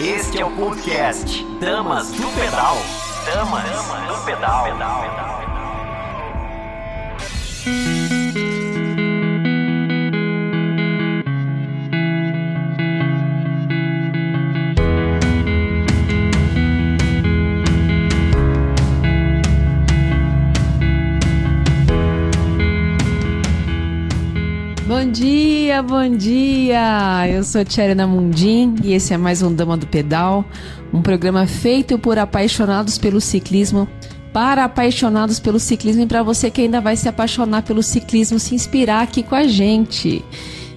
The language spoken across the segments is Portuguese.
Este é o podcast Damas do Pedal. Damas do Pedal. Bom dia, bom dia! Eu sou Tcherena Mundim e esse é mais um Dama do Pedal, um programa feito por apaixonados pelo ciclismo, para apaixonados pelo ciclismo e para você que ainda vai se apaixonar pelo ciclismo, se inspirar aqui com a gente.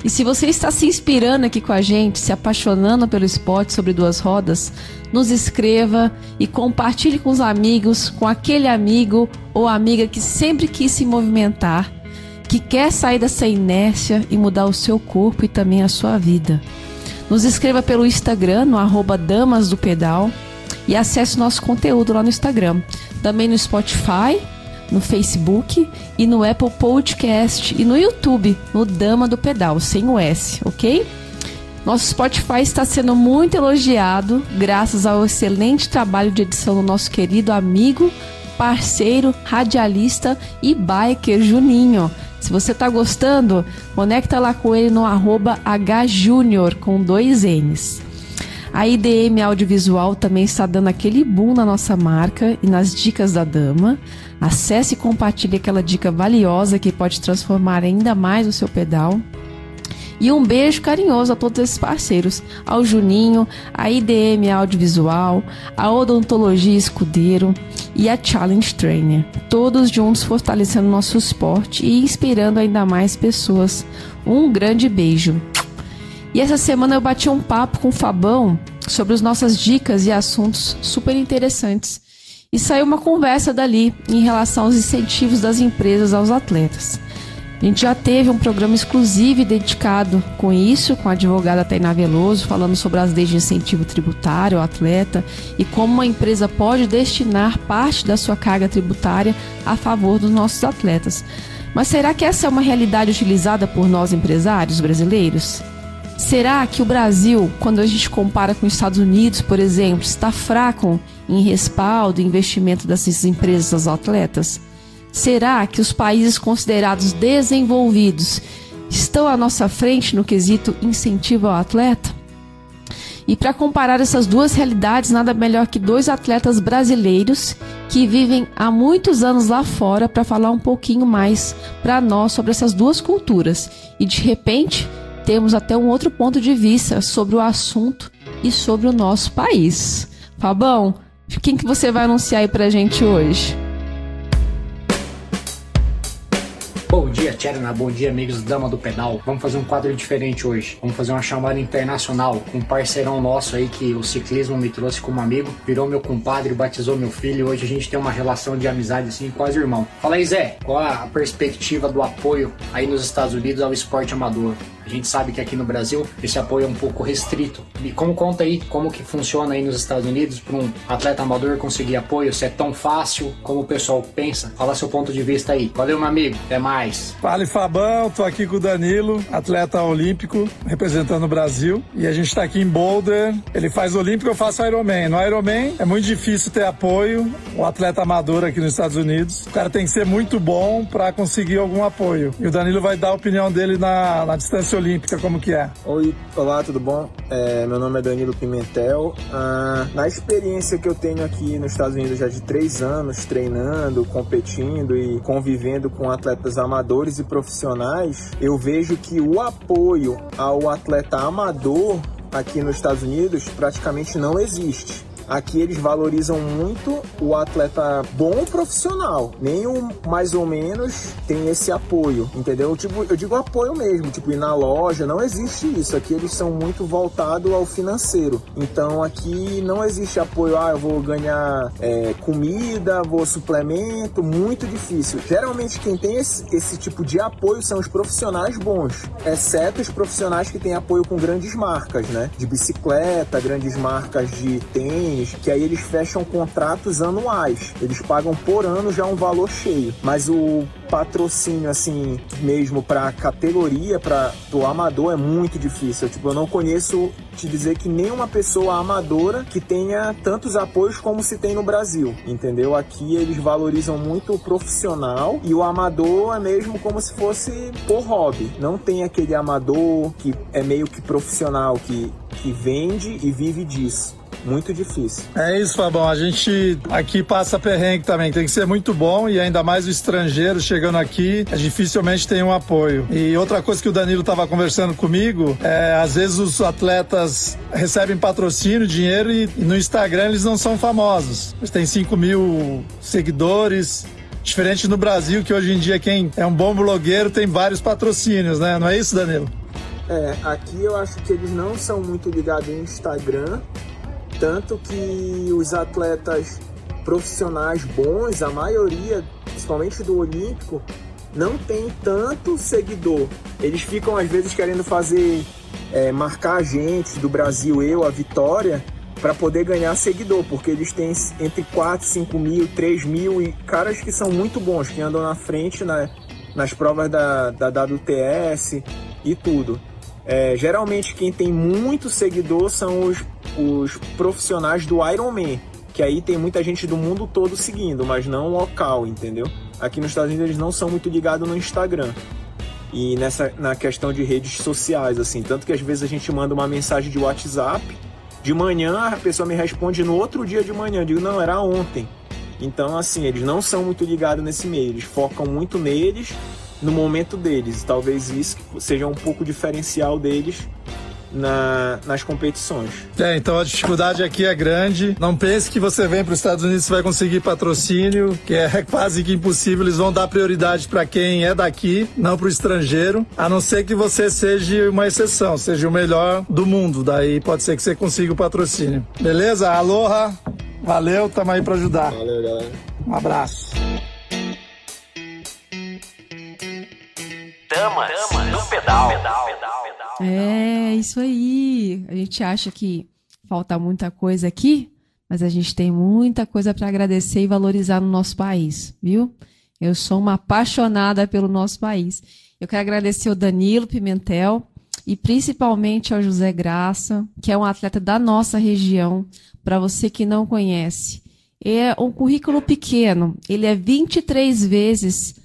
E se você está se inspirando aqui com a gente, se apaixonando pelo esporte sobre duas rodas, nos escreva e compartilhe com os amigos, com aquele amigo ou amiga que sempre quis se movimentar que quer sair dessa inércia e mudar o seu corpo e também a sua vida. Nos escreva pelo Instagram, no arroba Damas do Pedal, e acesse nosso conteúdo lá no Instagram. Também no Spotify, no Facebook e no Apple Podcast e no YouTube, no Dama do Pedal, sem o S, ok? Nosso Spotify está sendo muito elogiado graças ao excelente trabalho de edição do nosso querido amigo, parceiro, radialista e biker Juninho. Se você está gostando, conecta lá com ele no arroba hjunior com dois N's. A IDM Audiovisual também está dando aquele boom na nossa marca e nas dicas da dama. Acesse e compartilhe aquela dica valiosa que pode transformar ainda mais o seu pedal. E um beijo carinhoso a todos esses parceiros, ao Juninho, a IDM Audiovisual, a Odontologia Escudeiro e a Challenge Trainer. Todos juntos fortalecendo nosso esporte e inspirando ainda mais pessoas. Um grande beijo. E essa semana eu bati um papo com o Fabão sobre as nossas dicas e assuntos super interessantes. E saiu uma conversa dali em relação aos incentivos das empresas aos atletas. A gente já teve um programa exclusivo dedicado com isso, com a advogada Tainá Veloso, falando sobre as leis de incentivo tributário ao atleta e como uma empresa pode destinar parte da sua carga tributária a favor dos nossos atletas. Mas será que essa é uma realidade utilizada por nós empresários brasileiros? Será que o Brasil, quando a gente compara com os Estados Unidos, por exemplo, está fraco em respaldo e investimento dessas empresas aos atletas? Será que os países considerados desenvolvidos estão à nossa frente no quesito incentivo ao atleta? E para comparar essas duas realidades, nada melhor que dois atletas brasileiros que vivem há muitos anos lá fora para falar um pouquinho mais para nós sobre essas duas culturas. E de repente, temos até um outro ponto de vista sobre o assunto e sobre o nosso país. Fabão, quem que você vai anunciar aí para a gente hoje? Tcherna. Bom dia, amigos Dama do Pedal. Vamos fazer um quadro diferente hoje. Vamos fazer uma chamada internacional com um parceirão nosso aí que o ciclismo me trouxe como amigo. Virou meu compadre, batizou meu filho. Hoje a gente tem uma relação de amizade assim, quase irmão. Fala aí, Zé, qual a perspectiva do apoio aí nos Estados Unidos ao esporte amador? A gente sabe que aqui no Brasil esse apoio é um pouco restrito. E como conta aí como que funciona aí nos Estados Unidos para um atleta amador conseguir apoio? Se é tão fácil como o pessoal pensa? Fala seu ponto de vista aí. Valeu, meu amigo. Até mais. Fala, Fabão. Tô aqui com o Danilo, atleta olímpico, representando o Brasil. E a gente está aqui em Boulder. Ele faz olímpico, eu faço Ironman. No Ironman é muito difícil ter apoio. O atleta amador aqui nos Estados Unidos, o cara tem que ser muito bom para conseguir algum apoio. E o Danilo vai dar a opinião dele na, na distância olímpica, como que é. Oi, olá, tudo bom? É, meu nome é Danilo Pimentel. Ah, na experiência que eu tenho aqui nos Estados Unidos já de três anos, treinando, competindo e convivendo com atletas amadores e profissionais, eu vejo que o apoio ao atleta amador aqui nos Estados Unidos praticamente não existe. Aqui eles valorizam muito o atleta bom profissional. Nem o mais ou menos tem esse apoio, entendeu? Tipo, eu digo apoio mesmo, tipo, ir na loja, não existe isso. Aqui eles são muito voltados ao financeiro. Então aqui não existe apoio, ah, eu vou ganhar é, comida, vou suplemento, muito difícil. Geralmente quem tem esse, esse tipo de apoio são os profissionais bons, exceto os profissionais que têm apoio com grandes marcas, né? De bicicleta, grandes marcas de tênis que aí eles fecham contratos anuais. Eles pagam por ano já um valor cheio. Mas o patrocínio assim mesmo para categoria para do amador é muito difícil. Tipo, eu não conheço te dizer que nenhuma pessoa amadora que tenha tantos apoios como se tem no Brasil, entendeu? Aqui eles valorizam muito o profissional e o amador é mesmo como se fosse por hobby. Não tem aquele amador que é meio que profissional que que vende e vive disso muito difícil. É isso, Fabão. A gente aqui passa perrengue também. Tem que ser muito bom e ainda mais o estrangeiro chegando aqui, é, dificilmente tem um apoio. E outra coisa que o Danilo estava conversando comigo, é, às vezes os atletas recebem patrocínio, dinheiro e, e no Instagram eles não são famosos. Eles têm 5 mil seguidores, Diferente no Brasil, que hoje em dia quem é um bom blogueiro tem vários patrocínios, né? Não é isso, Danilo? É, aqui eu acho que eles não são muito ligados em Instagram, tanto que os atletas profissionais bons, a maioria, principalmente do Olímpico, não tem tanto seguidor. Eles ficam às vezes querendo fazer, é, marcar a gente do Brasil, eu, a Vitória, para poder ganhar seguidor, porque eles têm entre 4, 5 mil, 3 mil e caras que são muito bons, que andam na frente na, nas provas da, da WTS e tudo. É, geralmente quem tem muito seguidor são os os profissionais do Ironman, que aí tem muita gente do mundo todo seguindo, mas não local, entendeu? Aqui nos Estados Unidos eles não são muito ligados no Instagram e nessa na questão de redes sociais, assim, tanto que às vezes a gente manda uma mensagem de WhatsApp, de manhã a pessoa me responde no outro dia de manhã, eu digo não, era ontem. Então, assim, eles não são muito ligados nesse meio, eles focam muito neles, no momento deles. Talvez isso seja um pouco diferencial deles na, nas competições. É, então a dificuldade aqui é grande. Não pense que você vem para os Estados Unidos e vai conseguir patrocínio, que é quase que impossível. Eles vão dar prioridade para quem é daqui, não para o estrangeiro, a não ser que você seja uma exceção, seja o melhor do mundo. Daí pode ser que você consiga o patrocínio. Beleza? Aloha! Valeu, tamo aí para ajudar. Valeu, galera. Um abraço. Damas, Damas pedal. É, isso aí. A gente acha que falta muita coisa aqui, mas a gente tem muita coisa para agradecer e valorizar no nosso país, viu? Eu sou uma apaixonada pelo nosso país. Eu quero agradecer ao Danilo Pimentel e principalmente ao José Graça, que é um atleta da nossa região, para você que não conhece. É um currículo pequeno, ele é 23 vezes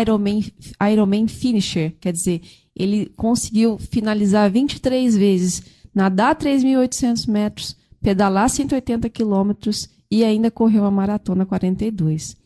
Ironman, Ironman Finisher, quer dizer, ele conseguiu finalizar 23 vezes, nadar 3.800 metros, pedalar 180 quilômetros e ainda correu a maratona 42.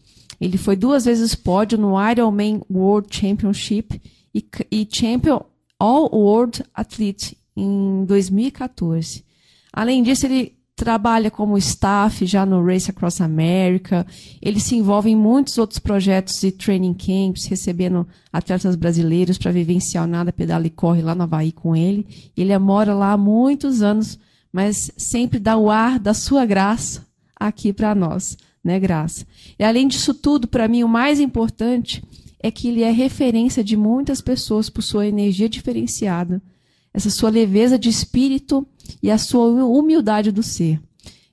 Ele foi duas vezes pódio no Ironman World Championship e, e Champion All World Athlete em 2014. Além disso, ele trabalha como staff já no Race Across America. Ele se envolve em muitos outros projetos e training camps, recebendo atletas brasileiros para vivenciar nada, pedala e corre lá no Havaí com ele. Ele mora lá há muitos anos, mas sempre dá o ar da sua graça aqui para nós, né, Graça? E além disso tudo, para mim o mais importante é que ele é referência de muitas pessoas por sua energia diferenciada, essa sua leveza de espírito e a sua humildade do ser.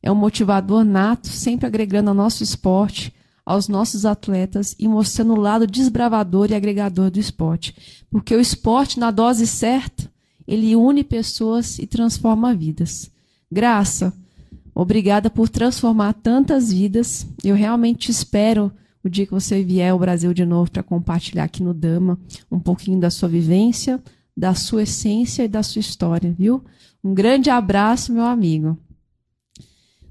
É um motivador nato, sempre agregando ao nosso esporte, aos nossos atletas e mostrando o lado desbravador e agregador do esporte. Porque o esporte, na dose certa, ele une pessoas e transforma vidas. Graça, obrigada por transformar tantas vidas. Eu realmente espero o dia que você vier ao Brasil de novo para compartilhar aqui no Dama um pouquinho da sua vivência, da sua essência e da sua história, viu? Um grande abraço, meu amigo.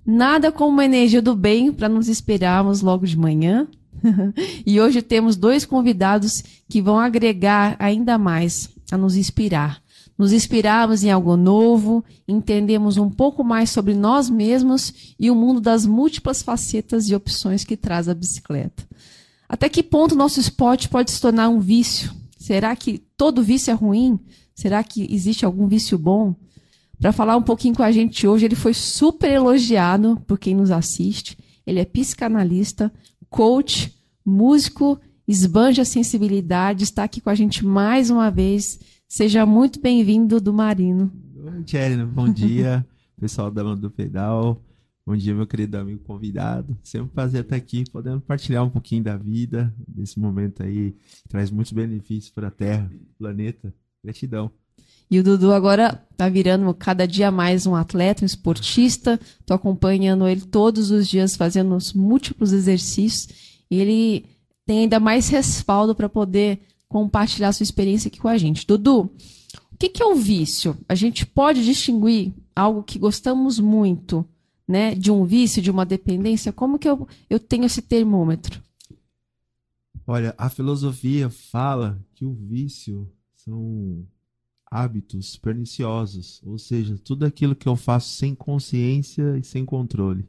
Nada como uma energia do bem para nos esperarmos logo de manhã. e hoje temos dois convidados que vão agregar ainda mais a nos inspirar. Nos inspirarmos em algo novo, entendemos um pouco mais sobre nós mesmos e o mundo das múltiplas facetas e opções que traz a bicicleta. Até que ponto nosso esporte pode se tornar um vício? Será que todo vício é ruim? Será que existe algum vício bom? Para falar um pouquinho com a gente hoje, ele foi super elogiado por quem nos assiste. Ele é psicanalista, coach, músico, esbanja sensibilidade, está aqui com a gente mais uma vez. Seja muito bem-vindo do Marino. Oi, Tcherino, bom dia, pessoal da Mão do Pedal. Bom dia, meu querido amigo convidado. Sempre um prazer estar aqui, podendo partilhar um pouquinho da vida, desse momento aí, que traz muitos benefícios para a Terra, planeta. Gratidão. E o Dudu agora tá virando cada dia mais um atleta, um esportista. Tô acompanhando ele todos os dias fazendo os múltiplos exercícios. E ele tem ainda mais respaldo para poder compartilhar sua experiência aqui com a gente. Dudu, o que, que é o vício? A gente pode distinguir algo que gostamos muito, né, de um vício, de uma dependência? Como que eu, eu tenho esse termômetro? Olha, a filosofia fala que o vício são hábitos perniciosos, ou seja, tudo aquilo que eu faço sem consciência e sem controle.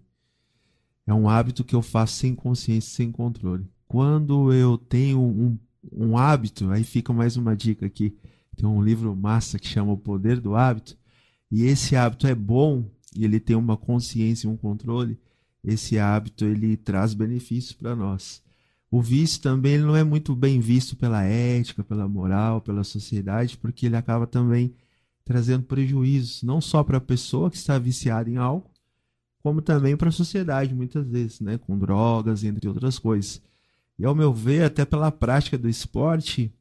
É um hábito que eu faço sem consciência e sem controle. Quando eu tenho um, um hábito, aí fica mais uma dica aqui. Tem um livro massa que chama O Poder do Hábito, e esse hábito é bom e ele tem uma consciência e um controle. Esse hábito ele traz benefícios para nós. O vício também não é muito bem visto pela ética, pela moral, pela sociedade, porque ele acaba também trazendo prejuízos, não só para a pessoa que está viciada em algo, como também para a sociedade, muitas vezes, né, com drogas, entre outras coisas. E ao meu ver, até pela prática do esporte,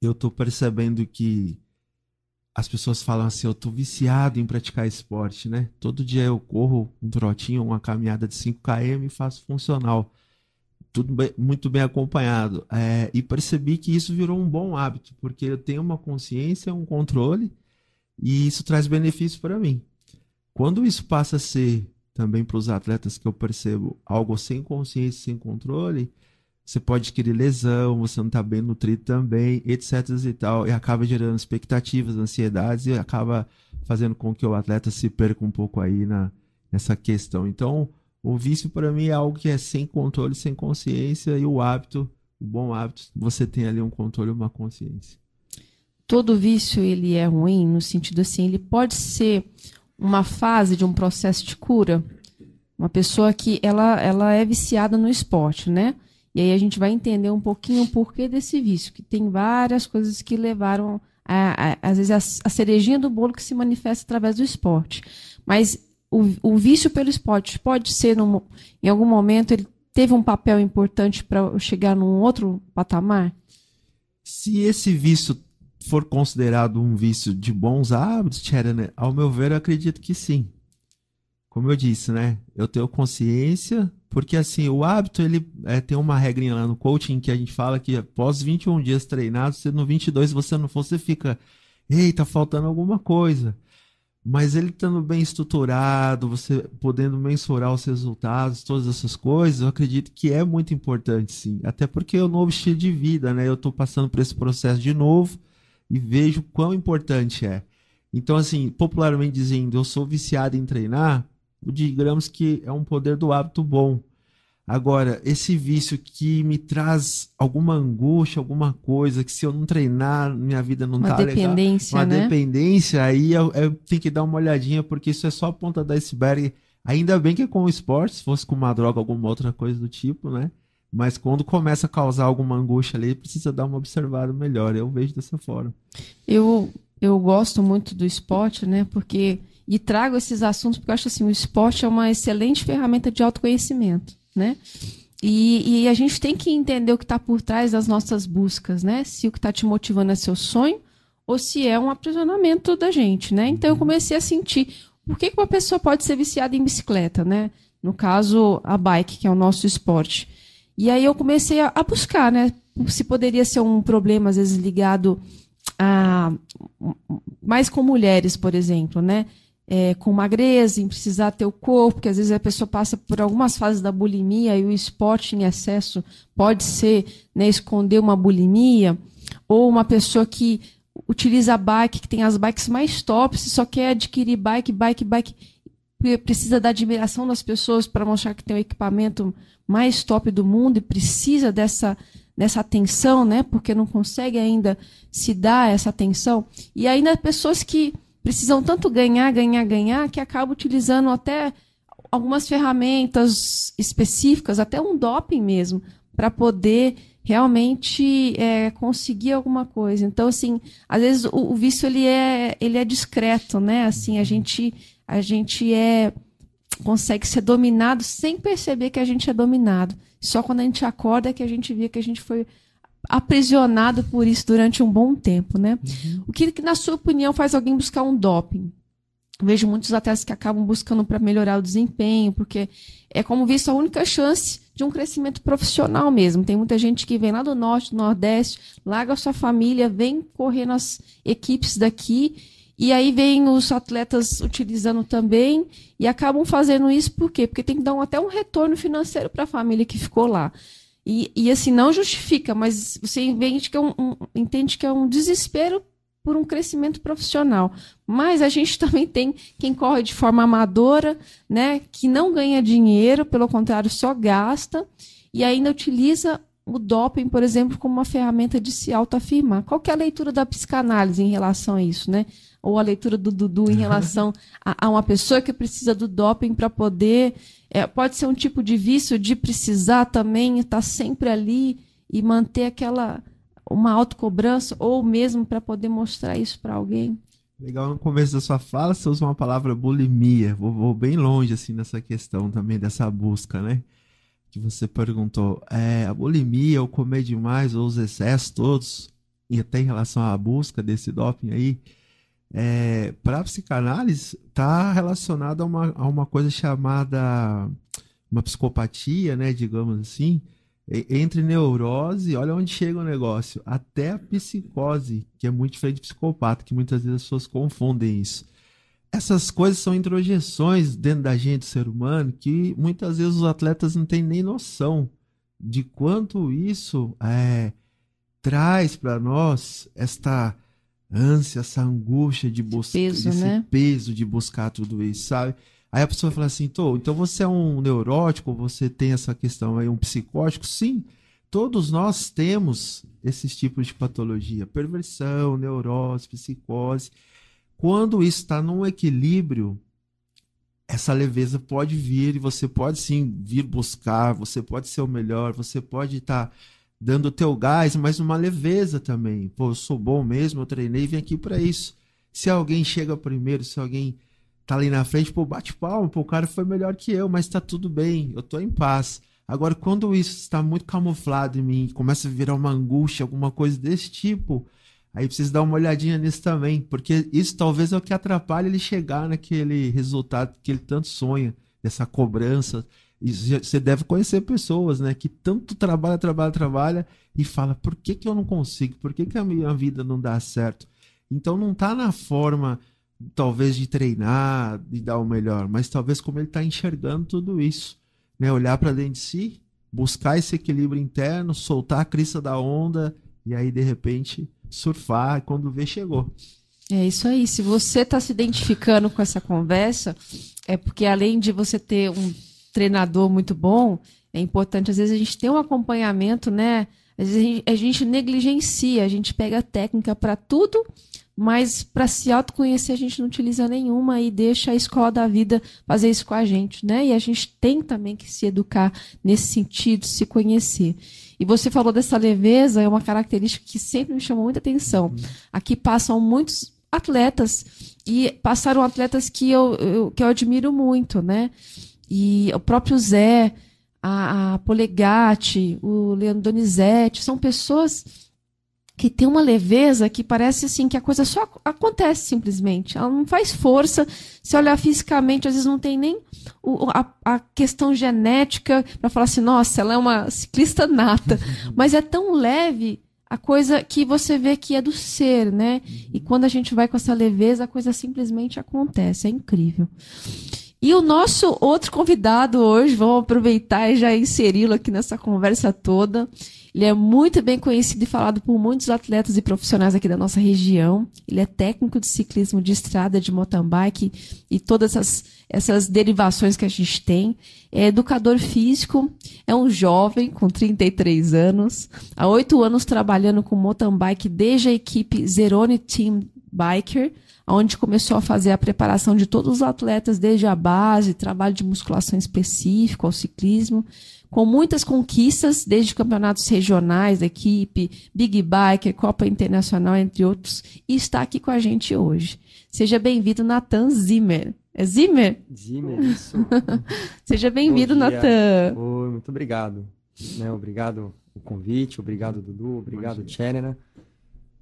eu estou percebendo que as pessoas falam assim, eu estou viciado em praticar esporte, né? Todo dia eu corro um trotinho, uma caminhada de 5 km e faço funcional tudo bem, muito bem acompanhado. É, e percebi que isso virou um bom hábito, porque eu tenho uma consciência, um controle, e isso traz benefícios para mim. Quando isso passa a ser também para os atletas que eu percebo algo sem consciência, sem controle, você pode adquirir lesão, você não está bem nutrido também, etc e tal, e acaba gerando expectativas, ansiedades e acaba fazendo com que o atleta se perca um pouco aí na, nessa questão. Então, o vício para mim é algo que é sem controle, sem consciência e o hábito, o bom hábito, você tem ali um controle, uma consciência. Todo vício ele é ruim no sentido assim, ele pode ser uma fase de um processo de cura. Uma pessoa que ela, ela é viciada no esporte, né? E aí a gente vai entender um pouquinho o porquê desse vício, que tem várias coisas que levaram a, a, às vezes a, a cerejinha do bolo que se manifesta através do esporte. Mas o, o vício pelo esporte pode ser, num, em algum momento, ele teve um papel importante para chegar num outro patamar? Se esse vício for considerado um vício de bons hábitos, Tcherane, ao meu ver, eu acredito que sim. Como eu disse, né? Eu tenho consciência, porque assim, o hábito, ele é, tem uma regrinha lá no coaching que a gente fala que após 21 dias treinados, se no 22 você não for, você fica, eita, tá faltando alguma coisa. Mas ele estando bem estruturado, você podendo mensurar os resultados, todas essas coisas, eu acredito que é muito importante, sim. Até porque é o novo estilo de vida, né? Eu estou passando por esse processo de novo e vejo quão importante é. Então, assim, popularmente dizendo, eu sou viciado em treinar, digamos que é um poder do hábito bom. Agora, esse vício que me traz alguma angústia, alguma coisa, que se eu não treinar, minha vida não uma tá dependência, legal. Uma né? dependência, aí eu, eu, tenho que dar uma olhadinha, porque isso é só a ponta da iceberg. Ainda bem que é com o esporte, se fosse com uma droga, alguma outra coisa do tipo, né? Mas quando começa a causar alguma angústia ali, precisa dar uma observada melhor. Eu vejo dessa forma. Eu, eu gosto muito do esporte, né? Porque. E trago esses assuntos porque eu acho assim, o esporte é uma excelente ferramenta de autoconhecimento né? E, e, a gente tem que entender o que está por trás das nossas buscas, né? Se o que está te motivando é seu sonho ou se é um aprisionamento da gente, né? Então eu uhum. comecei a sentir por que, que uma pessoa pode ser viciada em bicicleta, né? No caso, a bike, que é o nosso esporte. E aí eu comecei a, a buscar, né? Se poderia ser um problema, às vezes, ligado a. mais com mulheres, por exemplo, né? É, com magreza, em precisar ter o corpo, porque às vezes a pessoa passa por algumas fases da bulimia e o esporte em excesso pode ser né, esconder uma bulimia, ou uma pessoa que utiliza bike, que tem as bikes mais tops, só quer adquirir bike, bike, bike, precisa da admiração das pessoas para mostrar que tem o equipamento mais top do mundo e precisa dessa dessa atenção, né? Porque não consegue ainda se dar essa atenção. E ainda pessoas que precisam tanto ganhar, ganhar, ganhar, que acabam utilizando até algumas ferramentas específicas, até um doping mesmo, para poder realmente é, conseguir alguma coisa. Então, assim, às vezes o, o, vício ele é, ele é discreto, né? Assim, a gente, a gente é consegue ser dominado sem perceber que a gente é dominado. Só quando a gente acorda é que a gente vê que a gente foi aprisionado por isso durante um bom tempo, né? Uhum. O que, na sua opinião, faz alguém buscar um doping? Vejo muitos atletas que acabam buscando para melhorar o desempenho, porque é como visto a única chance de um crescimento profissional mesmo. Tem muita gente que vem lá do norte, do nordeste, larga a sua família, vem correr nas equipes daqui, e aí vem os atletas utilizando também e acabam fazendo isso por quê? Porque tem que dar um, até um retorno financeiro para a família que ficou lá. E, e assim, não justifica, mas você entende que, é um, um, entende que é um desespero por um crescimento profissional. Mas a gente também tem quem corre de forma amadora, né, que não ganha dinheiro, pelo contrário, só gasta e ainda utiliza o doping, por exemplo, como uma ferramenta de se autoafirmar. Qual é a leitura da psicanálise em relação a isso, né? Ou a leitura do Dudu em relação a, a uma pessoa que precisa do doping para poder é, pode ser um tipo de vício de precisar também estar sempre ali e manter aquela uma autocobrança ou mesmo para poder mostrar isso para alguém. Legal, no começo da sua fala você usa uma palavra bulimia. Vou, vou, bem longe assim nessa questão também dessa busca, né? Que você perguntou. É, a bulimia, ou comer demais, ou os excessos todos, e até em relação à busca desse doping aí, é, para psicanálise está relacionado a uma, a uma coisa chamada uma psicopatia, né, digamos assim, entre neurose, olha onde chega o negócio, até a psicose, que é muito diferente de psicopata, que muitas vezes as pessoas confundem isso. Essas coisas são introjeções dentro da gente, ser humano, que muitas vezes os atletas não têm nem noção de quanto isso é, traz para nós esta ânsia, essa angústia de buscar peso, esse né? peso de buscar tudo isso, sabe? Aí a pessoa fala assim, Tô, então você é um neurótico, você tem essa questão aí, um psicótico? Sim, todos nós temos esses tipos de patologia, perversão, neurose, psicose. Quando isso está num equilíbrio, essa leveza pode vir e você pode sim vir buscar, você pode ser o melhor, você pode estar tá dando o teu gás, mas uma leveza também. Pô, eu sou bom mesmo, eu treinei vim aqui para isso. Se alguém chega primeiro, se alguém tá ali na frente, pô, bate palma, pô, o cara foi melhor que eu, mas tá tudo bem, eu tô em paz. Agora, quando isso está muito camuflado em mim, começa a virar uma angústia, alguma coisa desse tipo, aí precisa dar uma olhadinha nisso também, porque isso talvez é o que atrapalha ele chegar naquele resultado que ele tanto sonha, dessa cobrança, você deve conhecer pessoas, né, que tanto trabalha, trabalha, trabalha e fala: por que, que eu não consigo? Por que, que a minha vida não dá certo? Então não está na forma, talvez, de treinar, de dar o melhor, mas talvez como ele está enxergando tudo isso. Né? Olhar para dentro de si, buscar esse equilíbrio interno, soltar a crista da onda e aí, de repente, surfar quando vê, chegou. É isso aí. Se você está se identificando com essa conversa, é porque além de você ter um treinador muito bom, é importante, às vezes, a gente ter um acompanhamento, né? Às vezes a gente, a gente negligencia, a gente pega técnica para tudo, mas para se autoconhecer a gente não utiliza nenhuma e deixa a escola da vida fazer isso com a gente, né? E a gente tem também que se educar nesse sentido, se conhecer. E você falou dessa leveza, é uma característica que sempre me chamou muita atenção. Aqui passam muitos atletas e passaram atletas que eu, eu que eu admiro muito, né? E o próprio Zé, a, a Polegatti, o Leandro Donizete, são pessoas que têm uma leveza que parece assim que a coisa só acontece simplesmente. Ela não faz força. Se olhar fisicamente, às vezes não tem nem o, a, a, questão genética para falar assim, nossa, ela é uma ciclista nata. Mas é tão leve a coisa que você vê que é do ser, né? E quando a gente vai com essa leveza, a coisa simplesmente acontece. É incrível. E o nosso outro convidado hoje, vamos aproveitar e já inseri-lo aqui nessa conversa toda. Ele é muito bem conhecido e falado por muitos atletas e profissionais aqui da nossa região. Ele é técnico de ciclismo de estrada, de mountain bike e todas essas, essas derivações que a gente tem. É educador físico, é um jovem com 33 anos, há oito anos trabalhando com mountain bike desde a equipe Zerone Team Biker onde começou a fazer a preparação de todos os atletas, desde a base, trabalho de musculação específico ao ciclismo, com muitas conquistas, desde campeonatos regionais da equipe, Big Bike, Copa Internacional, entre outros, e está aqui com a gente hoje. Seja bem-vindo, Nathan Zimmer. É Zimmer? Zimmer, isso. Seja bem-vindo. Natan. Oi, muito obrigado. Né, obrigado o convite, obrigado Dudu, obrigado Tcherena.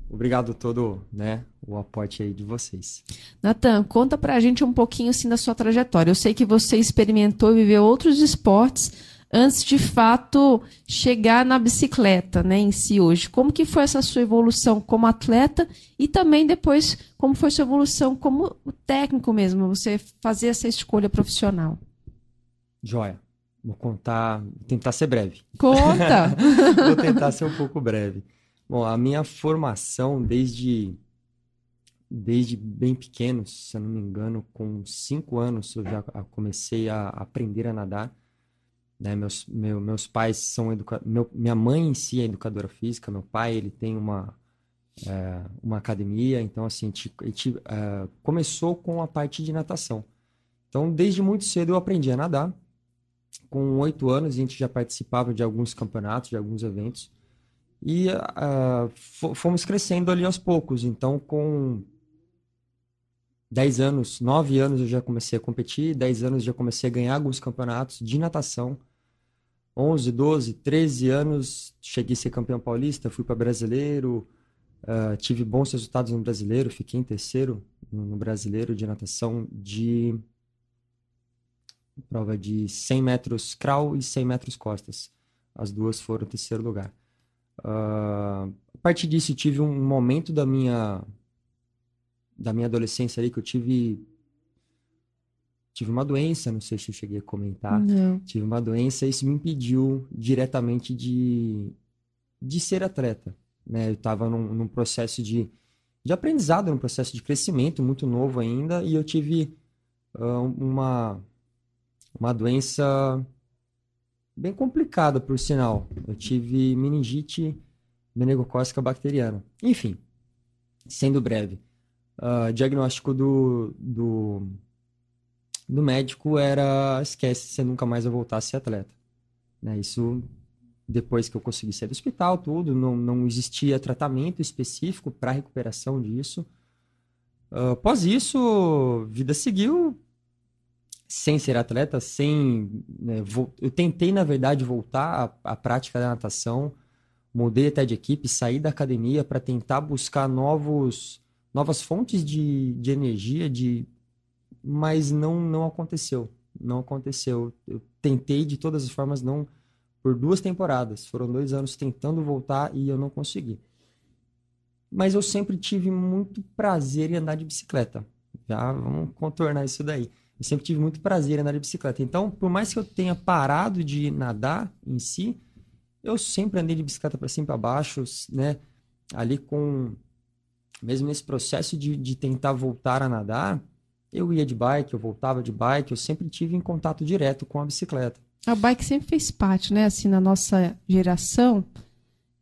Obrigado todo, né, o aporte aí de vocês. Natan, conta pra gente um pouquinho assim da sua trajetória. Eu sei que você experimentou e viveu outros esportes antes de fato chegar na bicicleta, né, em si hoje. Como que foi essa sua evolução como atleta e também depois como foi sua evolução como técnico mesmo, você fazer essa escolha profissional? Joia. Vou contar, vou tentar ser breve. Conta. vou tentar ser um pouco breve. Bom, a minha formação desde desde bem pequeno, se eu não me engano, com cinco anos eu já comecei a aprender a nadar. Né? Meus, meu, meus pais são educadores. Minha mãe em si é educadora física, meu pai ele tem uma, é, uma academia, então assim, a gente, a gente é, começou com a parte de natação. Então, desde muito cedo eu aprendi a nadar. Com oito anos, a gente já participava de alguns campeonatos, de alguns eventos. E uh, fomos crescendo ali aos poucos. Então, com 10 anos, 9 anos eu já comecei a competir, 10 anos já comecei a ganhar alguns campeonatos de natação. 11, 12, 13 anos cheguei a ser campeão paulista, fui para brasileiro, uh, tive bons resultados no brasileiro, fiquei em terceiro no brasileiro de natação de prova de 100 metros crawl e 100 metros costas. As duas foram terceiro lugar. Uh, a partir disso, tive um momento da minha da minha adolescência ali que eu tive tive uma doença, não sei se eu cheguei a comentar. Não. Tive uma doença e isso me impediu diretamente de, de ser atleta. Né? Eu estava num, num, processo de, de aprendizado, num processo de crescimento muito novo ainda, e eu tive uh, uma, uma doença bem complicada, por sinal. Eu tive meningite meningocócica bacteriana. Enfim, sendo breve, uh, diagnóstico do, do, do médico era esquece, você nunca mais vai voltar a ser atleta. Né? Isso depois que eu consegui sair do hospital, tudo, não, não existia tratamento específico para recuperação disso. Uh, após isso, vida seguiu sem ser atleta, sem. Né, eu tentei, na verdade, voltar à, à prática da natação, mudei até de equipe, saí da academia para tentar buscar novos novas fontes de, de energia, de mas não não aconteceu. Não aconteceu. Eu tentei de todas as formas, não por duas temporadas. Foram dois anos tentando voltar e eu não consegui. Mas eu sempre tive muito prazer em andar de bicicleta. Já vamos contornar isso daí. Eu sempre tive muito prazer em andar de bicicleta. Então, por mais que eu tenha parado de nadar em si, eu sempre andei de bicicleta para cima e para baixo, né? Ali com mesmo nesse processo de, de tentar voltar a nadar, eu ia de bike, eu voltava de bike, eu sempre tive em contato direto com a bicicleta. A bike sempre fez parte, né? Assim, na nossa geração,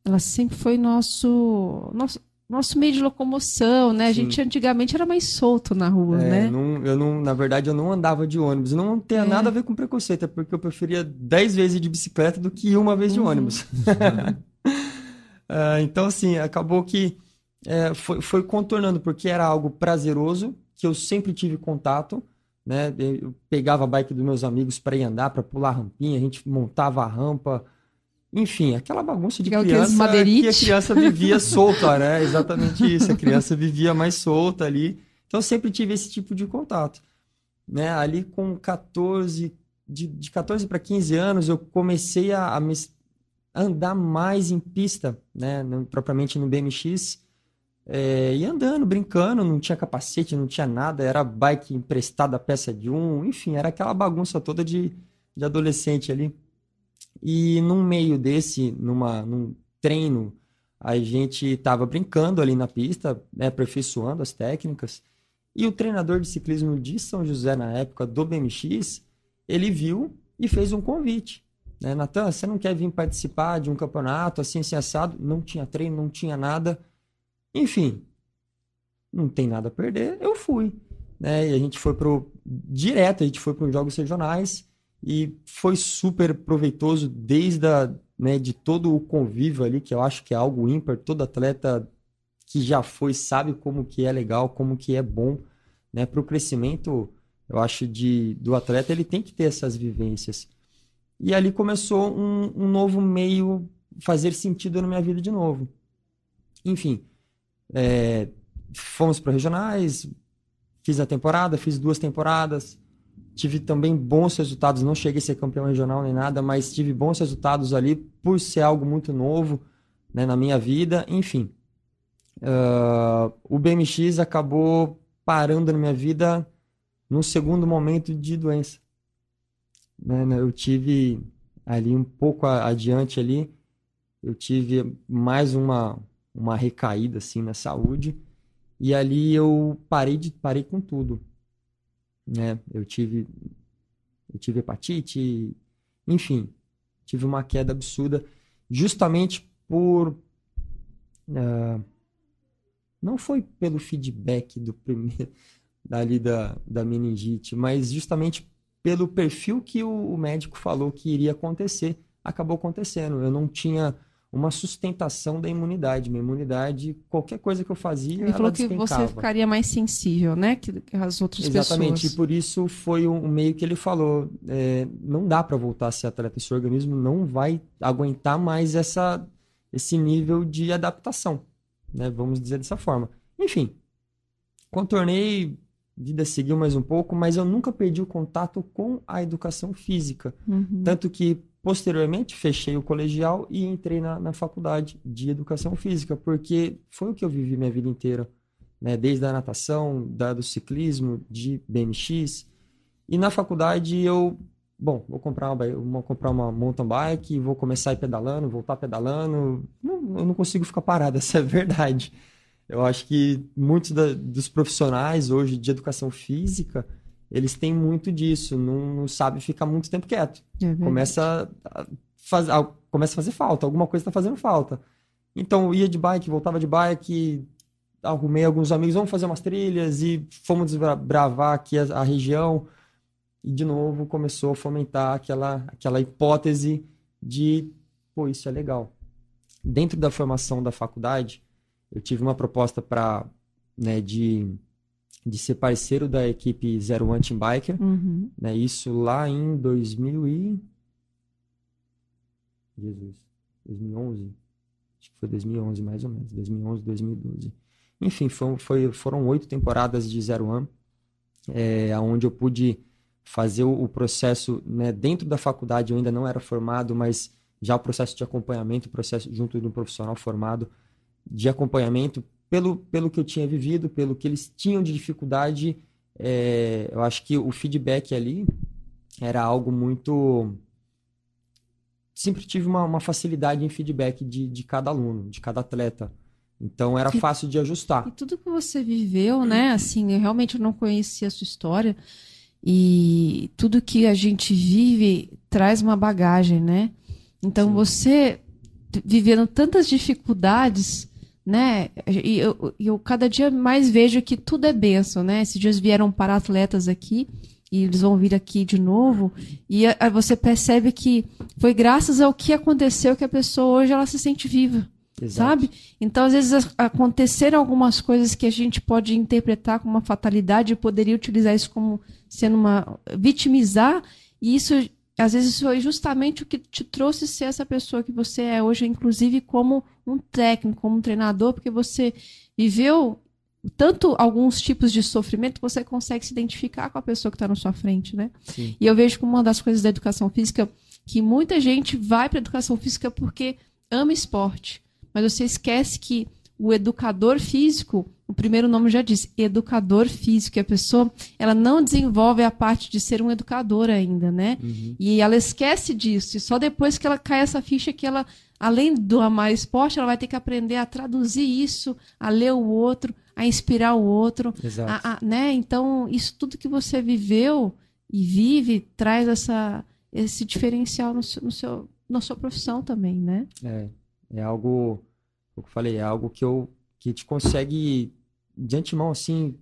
ela sempre foi nosso, nosso, nosso meio de locomoção, né? A gente antigamente era mais solto na rua, é, né? Não, eu não, na verdade, eu não andava de ônibus. Não tem é. nada a ver com preconceito, é porque eu preferia 10 vezes de bicicleta do que uma vez de uhum. ônibus. uh, então, assim, acabou que é, foi, foi contornando, porque era algo prazeroso, que eu sempre tive contato, né? Eu pegava a bike dos meus amigos para ir andar, para pular rampinha, a gente montava a rampa, enfim, aquela bagunça de criança que a criança vivia solta, né? Exatamente isso, a criança vivia mais solta ali. Então sempre tive esse tipo de contato, né? Ali com 14, de, de 14 para 15 anos, eu comecei a, a me, andar mais em pista, né? propriamente no BMX, é, e andando, brincando, não tinha capacete, não tinha nada, era bike emprestada, peça de um, enfim, era aquela bagunça toda de, de adolescente ali. E num meio desse, numa, num treino, a gente estava brincando ali na pista, né, aperfeiçoando as técnicas, e o treinador de ciclismo de São José, na época do BMX, ele viu e fez um convite. Né? Natan, você não quer vir participar de um campeonato assim, assim, assado? Não tinha treino, não tinha nada enfim, não tem nada a perder, eu fui. Né? E a gente foi pro direto, a gente foi para os jogos regionais e foi super proveitoso desde a, né, de todo o convívio ali, que eu acho que é algo ímpar, todo atleta que já foi sabe como que é legal, como que é bom, né, para o crescimento Eu acho de do atleta ele tem que ter essas vivências. E ali começou um, um novo meio fazer sentido na minha vida de novo. Enfim, é, fomos para regionais, fiz a temporada, fiz duas temporadas, tive também bons resultados. Não cheguei a ser campeão regional nem nada, mas tive bons resultados ali por ser algo muito novo né, na minha vida. Enfim, uh, o BMX acabou parando na minha vida num segundo momento de doença. Né, né eu tive ali um pouco adiante ali, eu tive mais uma uma recaída assim na saúde e ali eu parei de parei com tudo né? Eu tive eu tive hepatite enfim tive uma queda absurda justamente por uh, não foi pelo feedback do primeiro dali da, da meningite mas justamente pelo perfil que o, o médico falou que iria acontecer acabou acontecendo. Eu não tinha uma sustentação da imunidade. Minha imunidade, qualquer coisa que eu fazia, Ele falou que você ficaria mais sensível, né, que, que as outras Exatamente, pessoas. Exatamente, e por isso foi um meio que ele falou, é, não dá para voltar a ser atleta, esse organismo não vai aguentar mais essa, esse nível de adaptação, né, vamos dizer dessa forma. Enfim, contornei, vida seguiu mais um pouco, mas eu nunca perdi o contato com a educação física. Uhum. Tanto que Posteriormente, fechei o colegial e entrei na, na faculdade de educação física, porque foi o que eu vivi minha vida inteira, né? desde a natação, da, do ciclismo, de BMX. E na faculdade eu, bom, vou comprar uma, vou comprar uma mountain bike, vou começar a ir pedalando, voltar pedalando. Não, eu não consigo ficar parado, essa é a verdade. Eu acho que muitos da, dos profissionais hoje de educação física eles têm muito disso, não, não sabe ficar muito tempo quieto. É começa, a faz, a, começa a fazer falta, alguma coisa está fazendo falta. Então, ia de bike, voltava de bike, arrumei alguns amigos, vamos fazer umas trilhas e fomos desbravar aqui a, a região. E, de novo, começou a fomentar aquela, aquela hipótese de, pô, isso é legal. Dentro da formação da faculdade, eu tive uma proposta para, né, de de ser parceiro da equipe Zero One Team Biker. Uhum. Né, isso lá em 2000 e... Jesus, 2011. Acho que foi 2011 mais ou menos, 2011, 2012. Enfim, foi, foi foram oito temporadas de Zero One, é, onde eu pude fazer o, o processo né, dentro da faculdade. Eu ainda não era formado, mas já o processo de acompanhamento, o processo junto de um profissional formado de acompanhamento pelo, pelo que eu tinha vivido, pelo que eles tinham de dificuldade, é, eu acho que o feedback ali era algo muito. Sempre tive uma, uma facilidade em feedback de, de cada aluno, de cada atleta. Então era fácil de ajustar. E tudo que você viveu, né? Assim, eu realmente não conhecia a sua história. E tudo que a gente vive traz uma bagagem, né? Então Sim. você vivendo tantas dificuldades, né? E eu, eu cada dia mais vejo que tudo é benção, né? Esses dias vieram para atletas aqui e eles vão vir aqui de novo e a, a, você percebe que foi graças ao que aconteceu que a pessoa hoje ela se sente viva. Exato. Sabe? Então, às vezes, aconteceram algumas coisas que a gente pode interpretar como uma fatalidade e poderia utilizar isso como sendo uma. vitimizar, e isso às vezes foi justamente o que te trouxe ser essa pessoa que você é hoje, inclusive como um técnico, como um treinador, porque você viveu tanto alguns tipos de sofrimento, você consegue se identificar com a pessoa que está na sua frente, né? Sim. E eu vejo como uma das coisas da educação física que muita gente vai para a educação física porque ama esporte, mas você esquece que o educador físico, o primeiro nome já diz, educador físico, e a pessoa ela não desenvolve a parte de ser um educador ainda, né? Uhum. E ela esquece disso, e só depois que ela cai essa ficha que ela, além do amar esporte, ela vai ter que aprender a traduzir isso, a ler o outro, a inspirar o outro, a, a, né? Então, isso tudo que você viveu e vive traz essa, esse diferencial no seu, no seu, na sua profissão também, né? É, é algo eu falei, é algo que eu que te consegue de antemão assim,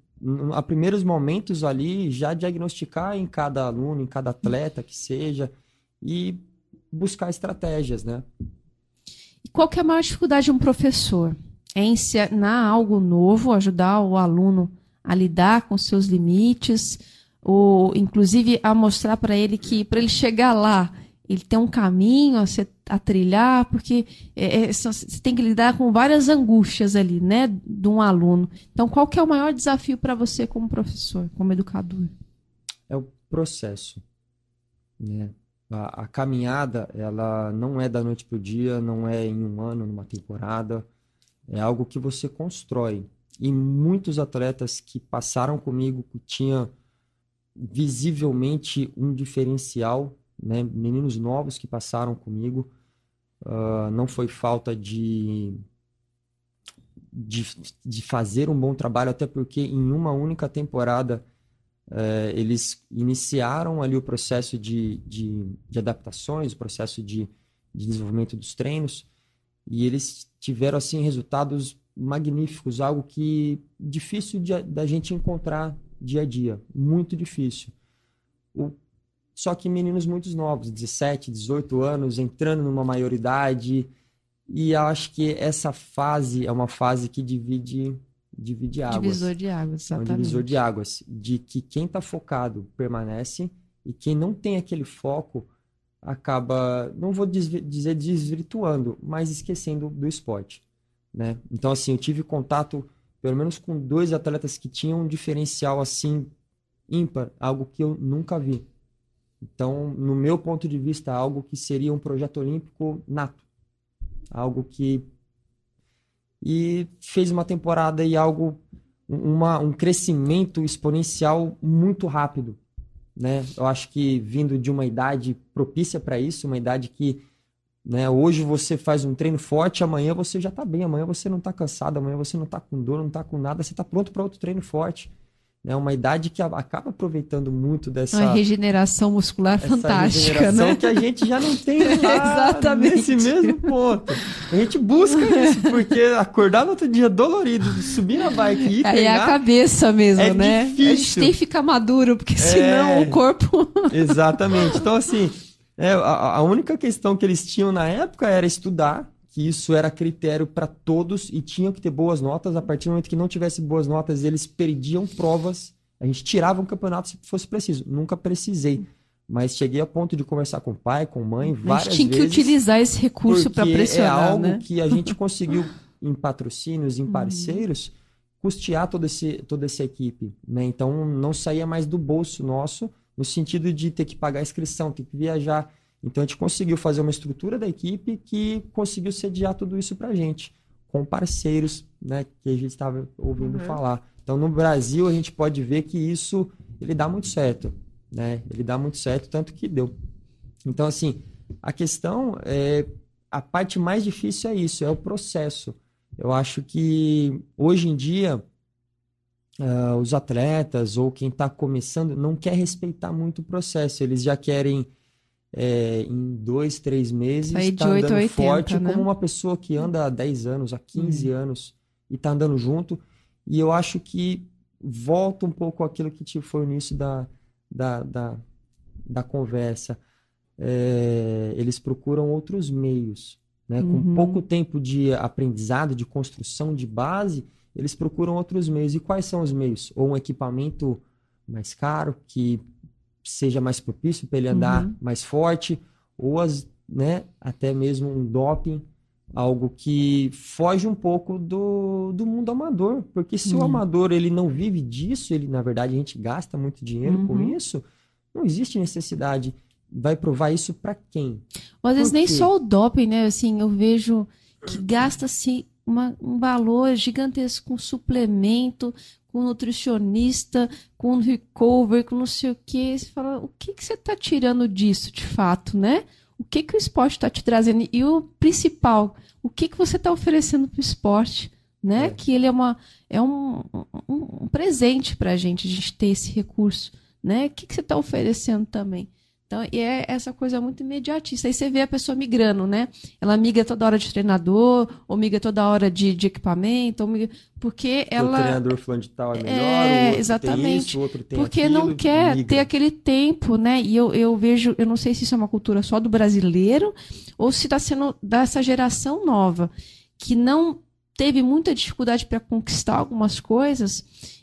a primeiros momentos ali já diagnosticar em cada aluno, em cada atleta que seja e buscar estratégias, né? E qual que é a maior dificuldade de um professor? É ensinar algo novo, ajudar o aluno a lidar com seus limites, ou inclusive a mostrar para ele que para ele chegar lá ele tem um caminho a, ser, a trilhar, porque é, é, você tem que lidar com várias angústias ali, né, de um aluno. Então, qual que é o maior desafio para você como professor, como educador? É o processo, né? A, a, caminhada, ela não é da noite para o dia, não é em um ano, numa temporada, é algo que você constrói. E muitos atletas que passaram comigo, que tinham visivelmente um diferencial né? Meninos novos que passaram comigo. Uh, não foi falta de, de, de, fazer um bom trabalho, até porque em uma única temporada uh, eles iniciaram ali o processo de, de, de adaptações, o processo de, de desenvolvimento dos treinos, e eles tiveram assim resultados magníficos, algo que difícil de, da gente encontrar dia a dia, muito difícil. O só que meninos muito novos, 17, 18 anos, entrando numa maioridade. E acho que essa fase é uma fase que divide, divide águas. Divisor de águas, exatamente. É um divisor de águas. De que quem está focado permanece e quem não tem aquele foco acaba, não vou dizer desvirtuando, mas esquecendo do esporte. Né? Então, assim, eu tive contato pelo menos com dois atletas que tinham um diferencial assim ímpar, algo que eu nunca vi. Então, no meu ponto de vista, algo que seria um projeto olímpico nato. Algo que. E fez uma temporada e algo. Uma, um crescimento exponencial muito rápido. Né? Eu acho que vindo de uma idade propícia para isso, uma idade que né, hoje você faz um treino forte, amanhã você já está bem, amanhã você não está cansado, amanhã você não está com dor, não está com nada, você está pronto para outro treino forte né? Uma idade que acaba aproveitando muito dessa uma regeneração muscular fantástica, regeneração né? que a gente já não tem Exatamente. nesse mesmo ponto. A gente busca isso porque acordar no outro dia dolorido, subir na bike e ir Aí é a cabeça mesmo, é né? Difícil. A gente tem que ficar maduro porque senão é... o corpo Exatamente. Então assim, é, a, a única questão que eles tinham na época era estudar que isso era critério para todos e tinham que ter boas notas. A partir do momento que não tivesse boas notas, eles perdiam provas. A gente tirava um campeonato se fosse preciso. Nunca precisei. Mas cheguei a ponto de conversar com o pai, com a mãe, várias vezes. A gente tinha que utilizar esse recurso para pressionar, É algo né? que a gente conseguiu em patrocínios, em uhum. parceiros, custear toda, esse, toda essa equipe. Né? Então, não saía mais do bolso nosso, no sentido de ter que pagar inscrição, ter que viajar então a gente conseguiu fazer uma estrutura da equipe que conseguiu sediar tudo isso para a gente, com parceiros né, que a gente estava ouvindo uhum. falar. Então no Brasil a gente pode ver que isso ele dá muito certo, né? Ele dá muito certo, tanto que deu. Então assim, a questão é a parte mais difícil é isso, é o processo. Eu acho que hoje em dia uh, os atletas ou quem está começando não quer respeitar muito o processo, eles já querem é, em dois, três meses, está andando 80, forte, né? como uma pessoa que anda há 10 anos, há 15 uhum. anos e está andando junto. E eu acho que volta um pouco aquilo que te foi o início da, da, da, da conversa. É, eles procuram outros meios. Né? Com uhum. pouco tempo de aprendizado, de construção de base, eles procuram outros meios. E quais são os meios? Ou um equipamento mais caro, que seja mais propício para ele andar uhum. mais forte, ou as, né, até mesmo um doping, algo que foge um pouco do, do mundo amador, porque se uhum. o amador ele não vive disso, ele na verdade a gente gasta muito dinheiro uhum. com isso, não existe necessidade. Vai provar isso para quem? Ou às vezes nem só o doping, né? Assim, eu vejo que gasta-se um valor gigantesco com suplemento, com nutricionista, com recover, com não sei o que. Você fala, o que, que você está tirando disso de fato, né? O que, que o esporte está te trazendo? E o principal, o que, que você está oferecendo para o esporte? Né? É. Que ele é, uma, é um, um, um presente para a gente, a gente ter esse recurso. Né? O que, que você está oferecendo também? Então, e é essa coisa muito imediatista. Aí você vê a pessoa migrando, né? Ela migra toda hora de treinador, ou migra toda hora de, de equipamento, migra... porque ela. O treinador falando de tal é melhor, é, o outro exatamente. tem isso, o outro tem Porque aquilo, não quer migra. ter aquele tempo, né? E eu, eu vejo, eu não sei se isso é uma cultura só do brasileiro, ou se está sendo dessa geração nova, que não teve muita dificuldade para conquistar algumas coisas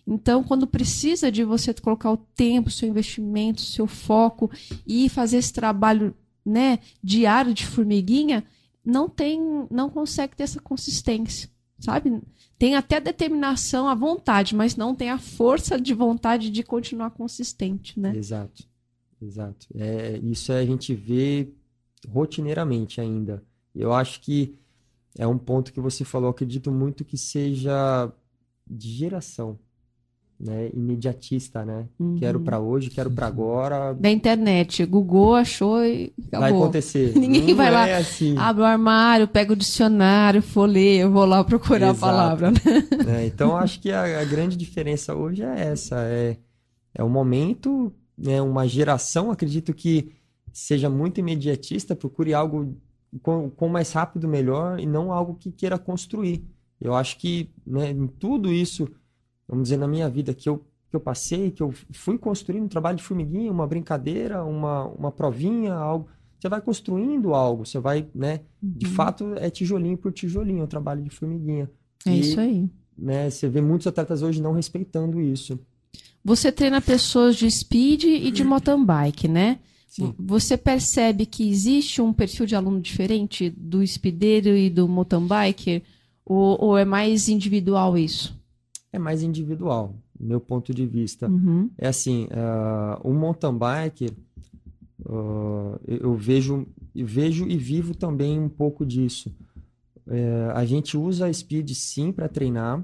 Então, quando precisa de você colocar o tempo, seu investimento, seu foco e fazer esse trabalho, né, diário de formiguinha, não tem, não consegue ter essa consistência, sabe? Tem até determinação, a vontade, mas não tem a força de vontade de continuar consistente, né? Exato, exato. É, isso a gente vê rotineiramente ainda. Eu acho que é um ponto que você falou, acredito muito que seja de geração, né? Imediatista, né? Uhum. Quero para hoje, quero para agora. Da internet, Google achou e acabou. Vai acontecer. Ninguém Não vai lá, é assim. Abre o armário, pega o dicionário, folheia, eu vou lá procurar Exato. a palavra, né? né? Então, acho que a, a grande diferença hoje é essa. É, é um momento, né, uma geração, acredito que seja muito imediatista, procure algo com, com mais rápido melhor e não algo que queira construir. Eu acho que né, em tudo isso, vamos dizer, na minha vida que eu, que eu passei, que eu fui construindo um trabalho de formiguinha, uma brincadeira, uma, uma provinha, algo. Você vai construindo algo, você vai, né? De Uhum. fato, é tijolinho por tijolinho, é um trabalho de formiguinha. É E, isso aí. Né, você vê muitos atletas hoje não respeitando isso. Você treina pessoas de speed e de mountain bike, né? Sim. Você percebe que existe um perfil de aluno diferente do speedeiro e do mountain biker? Ou, ou é mais individual isso? É mais individual, meu ponto de vista. Uhum. É assim, ah, o mountain bike, ah, eu vejo, eu vejo e vivo também um pouco disso. É, a gente usa a speed sim para treinar,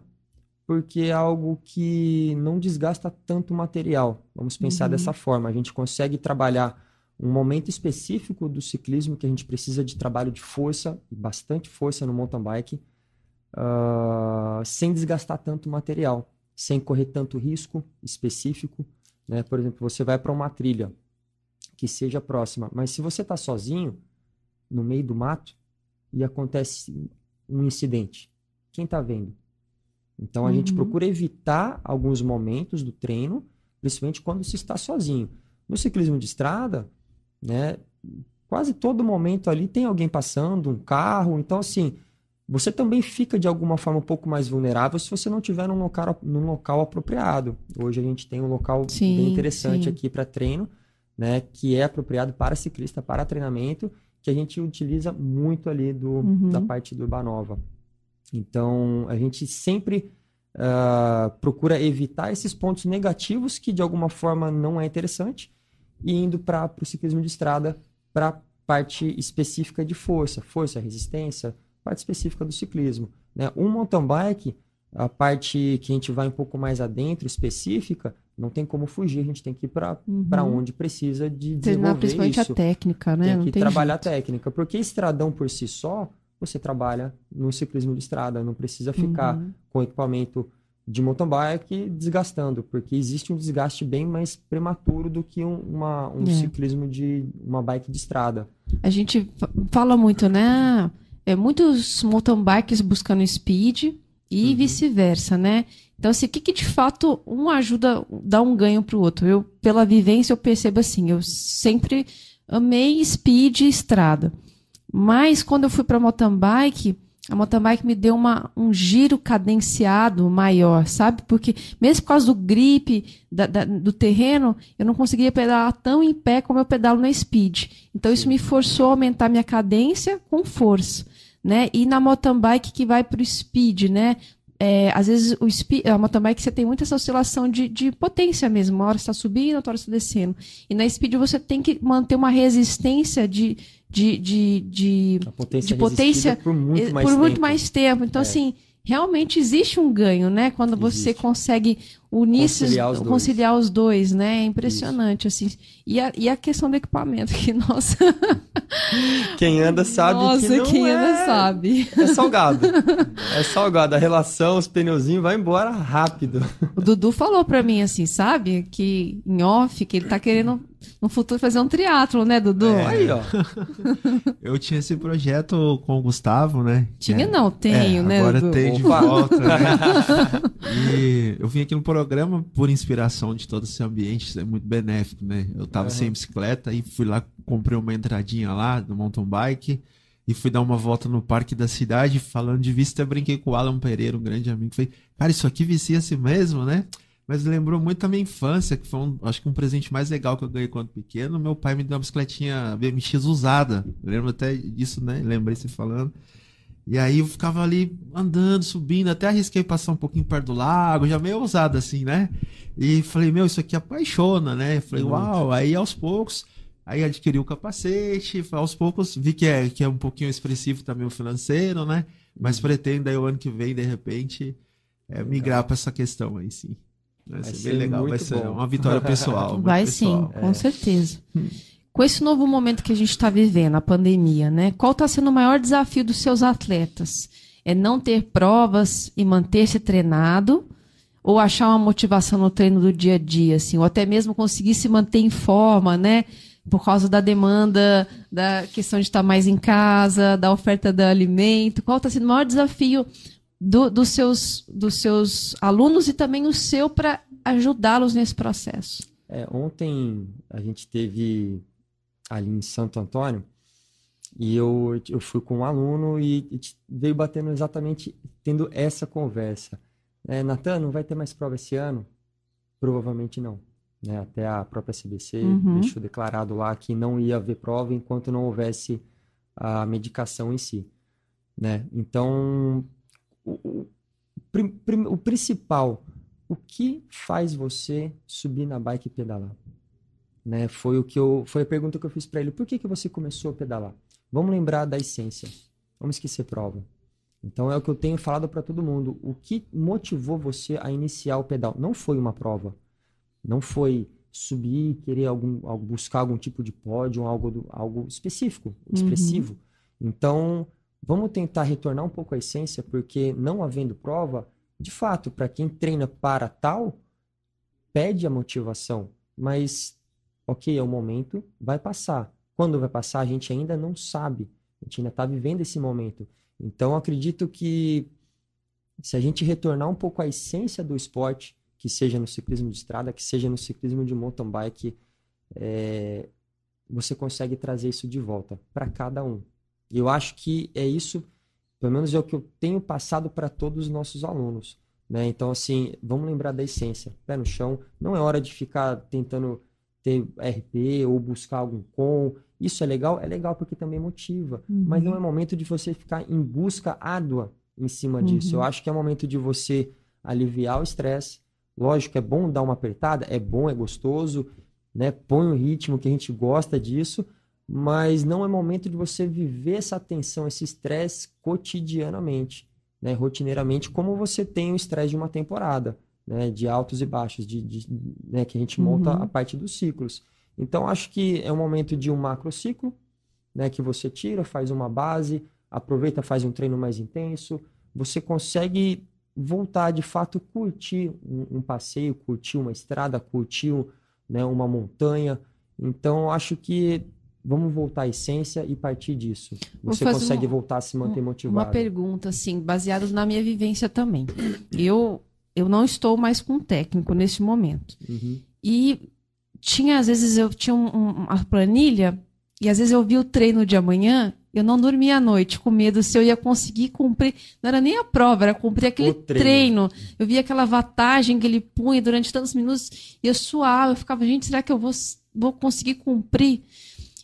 porque é algo que não desgasta tanto o material. Vamos pensar Uhum. dessa forma. A gente consegue trabalhar um momento específico do ciclismo que a gente precisa de trabalho de força, e bastante força no mountain bike, ah, sem desgastar tanto material, sem correr tanto risco específico. Né? Por exemplo, você vai para uma trilha que seja próxima, mas se você está sozinho, no meio do mato, e acontece um incidente, quem está vendo? Então a gente Uhum. procura evitar alguns momentos do treino, principalmente quando se está sozinho. No ciclismo de estrada, né, quase todo momento ali tem alguém passando, um carro, então assim, você também fica de alguma forma um pouco mais vulnerável se você não tiver num local, num local apropriado. Hoje a gente tem um local Sim, bem interessante sim. aqui para treino, né, que é apropriado para ciclista, para treinamento, que a gente utiliza muito ali do, Uhum. da parte do Urbanova. Então, a gente sempre ah, procura evitar esses pontos negativos que de alguma forma não é interessante e indo para o ciclismo de estrada para a parte específica de força, força, resistência, parte específica do ciclismo. Né? Um mountain bike, a parte que a gente vai um pouco mais adentro, específica, não tem como fugir, a gente tem que ir para Uhum. onde precisa de Treinar desenvolver principalmente isso a técnica, né? tem Não que tem trabalhar jeito. a técnica, porque estradão por si só, você trabalha no ciclismo de estrada, não precisa ficar Uhum. com equipamento de mountain bike desgastando, porque existe um desgaste bem mais prematuro do que um, uma- um É. ciclismo de uma bike de estrada. A gente fa- fala muito, né? É, muitos mountain bikes buscando speed e Uhum. vice-versa, né? Então, assim, o que, que de fato um ajuda, dá um ganho pro outro? Eu, pela vivência, eu percebo assim, eu sempre amei speed e estrada. Mas quando eu fui para mountain bike, a mountain bike me deu uma, um giro cadenciado maior, sabe? Porque mesmo por causa do grip da- da- do terreno, eu não conseguia pedalar tão em pé como eu pedalo na speed. Então isso me forçou a aumentar minha cadência com força, né? E na mountain bike que vai para o speed, né? É, às vezes o speed, a mountain bike você tem muita essa oscilação de, de potência mesmo. Uma hora está subindo, outra hora está descendo. E na speed você tem que manter uma resistência de, de, de, de A potência, De potência, por muito eh, mais por muito tempo. mais tempo. Então, É. assim, realmente existe um ganho, né? Quando você Existe. consegue unir esses- Conciliar os dois. conciliar os dois, né? É impressionante, assim. E a, e a questão do equipamento, que, nossa, Quem anda sabe nossa, que não quem anda é... sabe. É salgado. é salgado. A relação, os pneuzinhos, vai embora rápido. O Dudu falou pra mim, assim, sabe? Que em off, que ele tá querendo no futuro fazer um triatlo, né, Dudu? É. Aí, ó. Eu tinha esse projeto com o Gustavo, né? Que Tinha é- não, tenho, é, né, Agora Dudu? tem de volta, né? E eu vim aqui no programa por inspiração de todo esse ambiente, é muito benéfico, né? Eu tava Aham. sem bicicleta e fui lá, comprei uma entradinha lá no mountain bike e fui dar uma volta no parque da cidade, falando de vista, eu brinquei com o Alan Pereira, um grande amigo. Falei, cara, isso aqui vicia-se mesmo, né? Mas lembrou muito a minha infância, que foi, um, acho que um presente mais legal que eu ganhei quando pequeno. Meu pai me deu uma bicicletinha BMX usada. Eu lembro até disso, né? Lembrei você falando. E aí eu ficava ali andando, subindo, até arrisquei passar um pouquinho perto do lago, já meio ousado assim, né? E falei, meu, isso aqui apaixona, né? Eu falei, uau, aí aos poucos, aí adquiri o capacete, aos poucos vi que é, que é um pouquinho expressivo também o financeiro, né? Mas pretendo aí o ano que vem, de repente, é, migrar para essa questão aí, sim. Vai, vai ser, ser bem legal, vai ser bom. uma vitória pessoal. vai pessoal. sim, com é. certeza. Com esse novo momento que a gente está vivendo, a pandemia, né? Qual está sendo o maior desafio dos seus atletas? É não ter provas e manter-se treinado? Ou achar uma motivação no treino do dia a dia, assim? Ou até mesmo conseguir se manter em forma, né? Por causa da demanda, da questão de estar mais em casa, da oferta do alimento. Qual está sendo o maior desafio do, dos, seus, dos seus alunos e também o seu para ajudá-los nesse processo? É, ontem a gente teve ali em Santo Antônio e eu, eu fui com um aluno e, e veio batendo exatamente, tendo essa conversa. É, Natan, não vai ter mais prova esse ano? Provavelmente não. Né? Até a própria CBC uhum. deixou declarado lá que não ia haver prova enquanto não houvesse a medicação em si. Né? Então, o, o, o principal, o que faz você subir na bike e pedalar? Né? Foi o que eu, foi a pergunta que eu fiz para ele. Por que, que você começou a pedalar? Vamos lembrar da essência. Vamos esquecer prova. Então é o que eu tenho falado para todo mundo. O que motivou você a iniciar o pedal? Não foi uma prova. Não foi subir, querer algum, buscar algum tipo de pódio, algo, algo específico, expressivo. Uhum. Então, Vamos tentar retornar um pouco à essência, porque não havendo prova, de fato, para quem treina para tal, pede a motivação, mas ok, é o momento, vai passar. Quando vai passar, a gente ainda não sabe. A gente ainda está vivendo esse momento. Então, acredito que se a gente retornar um pouco à essência do esporte, que seja no ciclismo de estrada, que seja no ciclismo de mountain bike, é, você consegue trazer isso de volta para cada um. E eu acho que é isso, pelo menos é o que eu tenho passado para todos os nossos alunos. Né? Então, assim, vamos lembrar da essência. Pé no chão, não é hora de ficar tentando ter RP ou buscar algum com. Isso é legal? É legal porque também motiva. Uhum. Mas não é momento de você ficar em busca árdua em cima uhum. disso. Eu acho que é momento de você aliviar o estresse. Lógico, é bom dar uma apertada, é bom, é gostoso, né? Põe o ritmo que a gente gosta disso, mas não é momento de você viver essa tensão, esse estresse cotidianamente, né, rotineiramente, como você tem o estresse de uma temporada, né, de altos e baixos, de, de né, que a gente monta uhum. a parte dos ciclos. Então, acho que é um momento de um macro ciclo, né, que você tira, faz uma base, aproveita, faz um treino mais intenso, você consegue voltar de fato curtir um, um passeio, curtir uma estrada, curtir né, uma montanha. Então, acho que Vamos voltar à essência e partir disso. Você consegue uma, voltar a se manter motivado. Uma pergunta, assim, baseada na minha vivência também. Eu, eu não estou mais com técnico nesse momento. Uhum. E tinha, às vezes, eu tinha um, um, uma planilha e às vezes eu via o treino de amanhã, eu não dormia à noite com medo se eu ia conseguir cumprir. Não era nem a prova, era cumprir aquele treino. treino. Eu via aquela vantagem que ele punha durante tantos minutos e eu suava. Eu ficava, gente, será que eu vou, vou conseguir cumprir?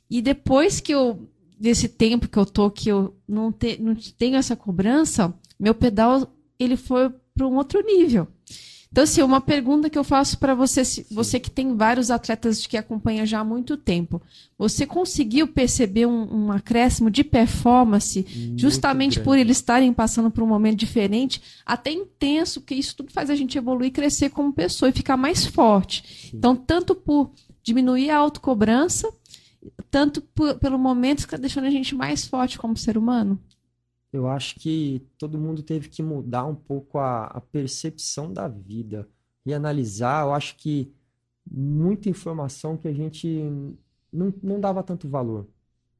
E depois que eu, desse tempo que eu tô, que eu não, te, não tenho essa cobrança, meu pedal, ele foi para um outro nível. Então, assim, uma pergunta que eu faço para você, você que tem vários atletas que acompanha já há muito tempo, você conseguiu perceber um, um acréscimo de performance muito justamente grande. por eles estarem passando por um momento diferente, até intenso, que isso tudo faz a gente evoluir, crescer como pessoa e ficar mais forte. Sim. Então, tanto por diminuir a autocobrança, tanto pelo momento que está deixando a gente mais forte como ser humano? Eu acho que todo mundo teve que mudar um pouco a, a percepção da vida e analisar. Eu acho que muita informação que a gente não, não dava tanto valor.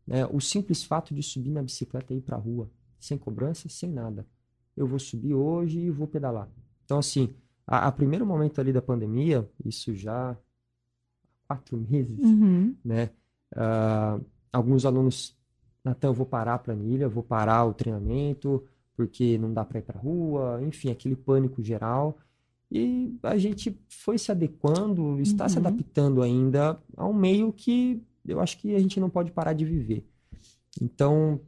Né? O simples fato de subir na bicicleta e ir para a rua, sem cobrança, sem nada. Eu vou subir hoje e vou pedalar. Então, assim, a, a primeiro momento ali da pandemia, isso já há quatro meses, uhum. né? Uh, alguns alunos, Natan, eu vou parar a planilha, vou parar o treinamento, porque não dá para ir para rua, enfim, aquele pânico geral. E a gente foi se adequando, está se Uhum. adaptando ainda a um meio que eu acho que a gente não pode parar de viver. Então,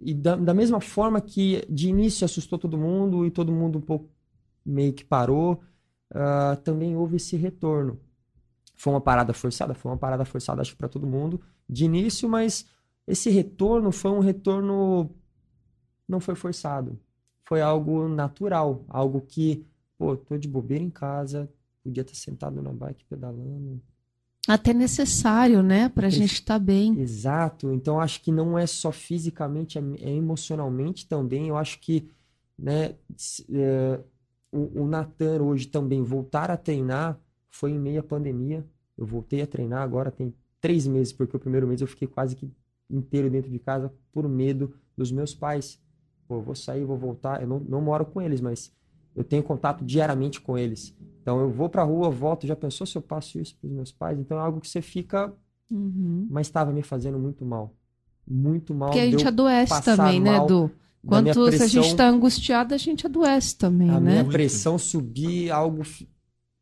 e da, da mesma forma que de início assustou todo mundo e todo mundo um pouco meio que parou, ah, também houve esse retorno. Foi uma parada forçada, foi uma parada forçada, acho que para todo mundo de início, mas esse retorno foi um retorno não foi forçado. Foi algo natural, algo que, pô, tô de bobeira em casa, podia estar sentado na bike pedalando. Até necessário, né? Pra Preci- gente estar bem. Exato. Então acho que não é só fisicamente, é é emocionalmente também. Eu acho que, né, é, o, o Natan hoje também voltar a treinar foi em meio à pandemia. Eu voltei a treinar agora tem três meses, porque o primeiro mês eu fiquei quase que inteiro dentro de casa por medo dos meus pais. Pô, eu vou sair, vou voltar. Eu não, não moro com eles, mas eu tenho contato diariamente com eles. Então eu vou pra rua, volto. Já pensou se eu passo isso pros meus pais? Então é algo que você fica Uhum. mas estava me fazendo muito mal. Muito mal. Porque a gente adoece também, né, Edu? Quanto se a gente pressão- tá angustiado, a gente adoece também, a né? minha Muito. pressão subir, algo.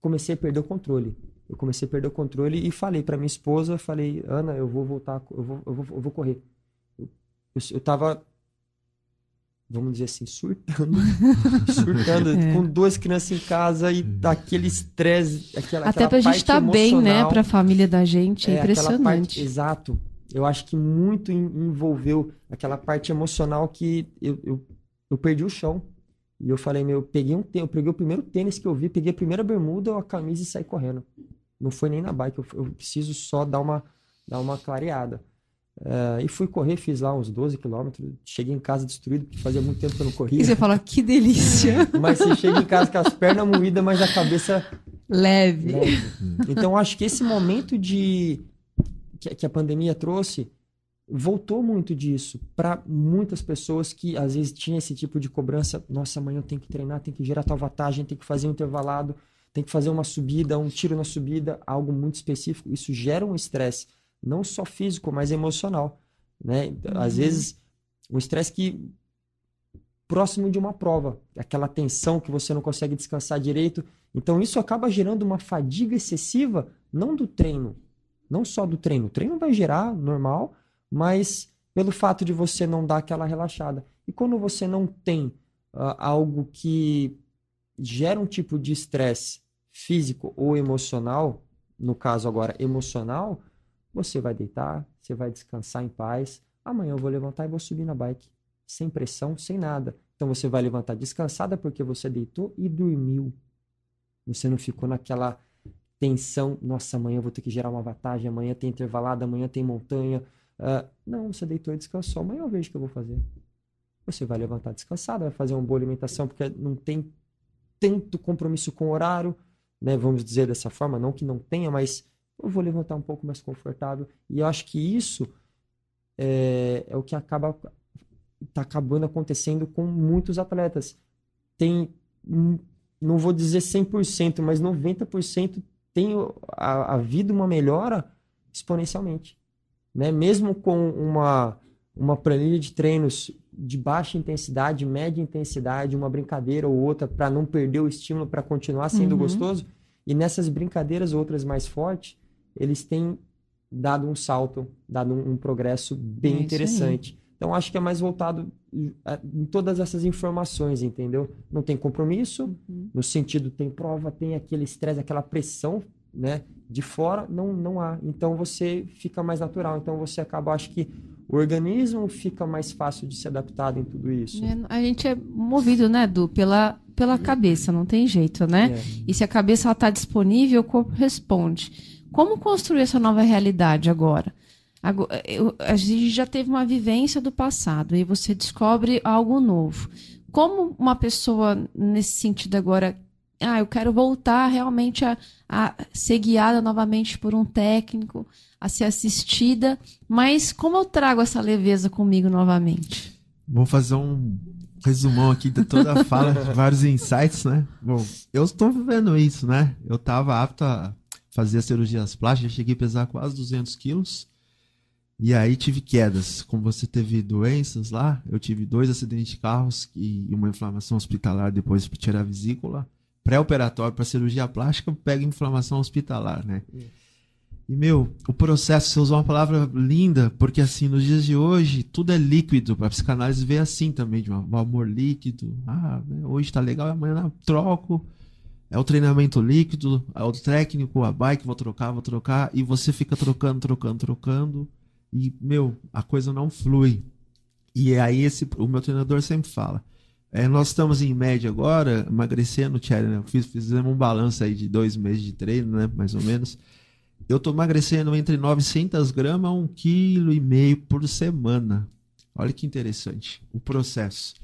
Comecei a perder o controle. Eu comecei a perder o controle e falei para minha esposa, falei, Ana, eu vou voltar, eu vou, eu vou, eu vou correr. Eu, eu, eu tava, vamos dizer assim, surtando, surtando, É. com duas crianças em casa e daquele estresse, aquela, Até aquela pra gente estar bem, né? Pra família da gente. É, É, aquela parte- impressionante. exato. Eu acho que muito en- envolveu aquela parte emocional que eu, eu, eu perdi o chão. E eu falei, meu, eu peguei um eu peguei o primeiro tênis que eu vi, peguei a primeira bermuda, a camisa e saí correndo. Não foi nem na bike, eu, eu preciso só dar uma, dar uma clareada. Eh, e fui correr, fiz lá uns 12 quilômetros. Cheguei em casa destruído, porque fazia muito tempo que eu não corria. E você fala, que delícia. Mas você chega em casa com as pernas moídas, mas a cabeça Leve. leve. Então, acho que esse momento de que, que a pandemia trouxe voltou muito disso para muitas pessoas que às vezes tinha esse tipo de cobrança. Nossa, amanhã eu tenho que treinar, tenho que gerar tal vantagem, tenho que fazer um intervalado, tenho que fazer uma subida, um tiro na subida, algo muito específico. Isso gera um estresse, não só físico, mas emocional. Né? Às Uhum. vezes, um estresse que próximo de uma prova, aquela tensão que você não consegue descansar direito. Então isso acaba gerando uma fadiga excessiva, não do treino, não só do treino. O treino vai gerar normal, mas pelo fato de você não dar aquela relaxada. E quando você não tem ah, algo que gera um tipo de estresse físico ou emocional, no caso agora emocional, você vai deitar, você vai descansar em paz. Amanhã eu vou levantar e vou subir na bike, sem pressão, sem nada. Então você vai levantar descansada porque você deitou e dormiu. Você não ficou naquela tensão, nossa, amanhã eu vou ter que gerar uma vantagem, amanhã tem intervalado, amanhã tem montanha. Ah, não, você deitou e descansou, amanhã eu vejo o que eu vou fazer. Você vai levantar descansada, vai fazer uma boa alimentação, porque não tem tanto compromisso com o horário, né? Vamos dizer dessa forma, não que não tenha, mas eu vou levantar um pouco mais confortável. E eu acho que isso é, é o que acaba tá acabando acontecendo com muitos atletas. Tem, não vou dizer 100%, mas 90% tem o- a, a vida uma melhora exponencialmente, né? Mesmo com uma uma planilha de treinos de baixa intensidade, média intensidade, uma brincadeira ou outra para não perder o estímulo para continuar sendo Uhum. gostoso. E nessas brincadeiras outras mais fortes, eles têm dado um salto, dado um, um progresso É bem aí. interessante. Então acho que é mais voltado a- em todas essas informações, entendeu? Não tem compromisso, Uhum. no sentido tem prova, tem aquele estresse, aquela pressão, né? De fora não não há. Então você fica mais natural. Então você acaba, acho que o organismo fica mais fácil de se adaptar em tudo isso. É, A gente é movido, né, Edu, pela, pela cabeça, não tem jeito, né? É. E se a cabeça está disponível, o corpo responde. Como construir essa nova realidade agora? Eu- a gente já teve uma vivência do passado e você descobre algo novo. Como uma pessoa, nesse sentido agora, ah, eu quero voltar realmente a, a ser guiada novamente por um técnico, a ser assistida, mas como eu trago essa leveza comigo novamente? Vou fazer um resumão aqui de toda a fala, de vários insights, né? Bom, eu estou vivendo isso, né? Eu estava apto a fazer cirurgias plásticas, cheguei a pesar quase 200 quilos. E aí tive quedas. Como você teve doenças lá, eu tive dois acidentes de carros e uma inflamação hospitalar depois para tirar a vesícula. Pré-operatório para cirurgia plástica, pega inflamação hospitalar, né? E, meu, o processo, você usou uma palavra linda, porque assim, nos dias de hoje, tudo é líquido. A psicanálise vê assim também, de um amor líquido. Ah, né, hoje tá legal, amanhã troco. É o treinamento líquido, é o técnico, a bike, vou trocar, vou trocar. E você fica trocando, trocando, trocando. E, meu, a coisa não flui. E é aí esse, o meu treinador sempre fala. É, nós estamos em média agora, emagrecendo, Thierry, né? Fiz, fizemos um balanço aí de dois meses de treino, né? Mais ou menos eu estou emagrecendo entre 900 gramas a 1,5 kg por semana. Olha que interessante o processo.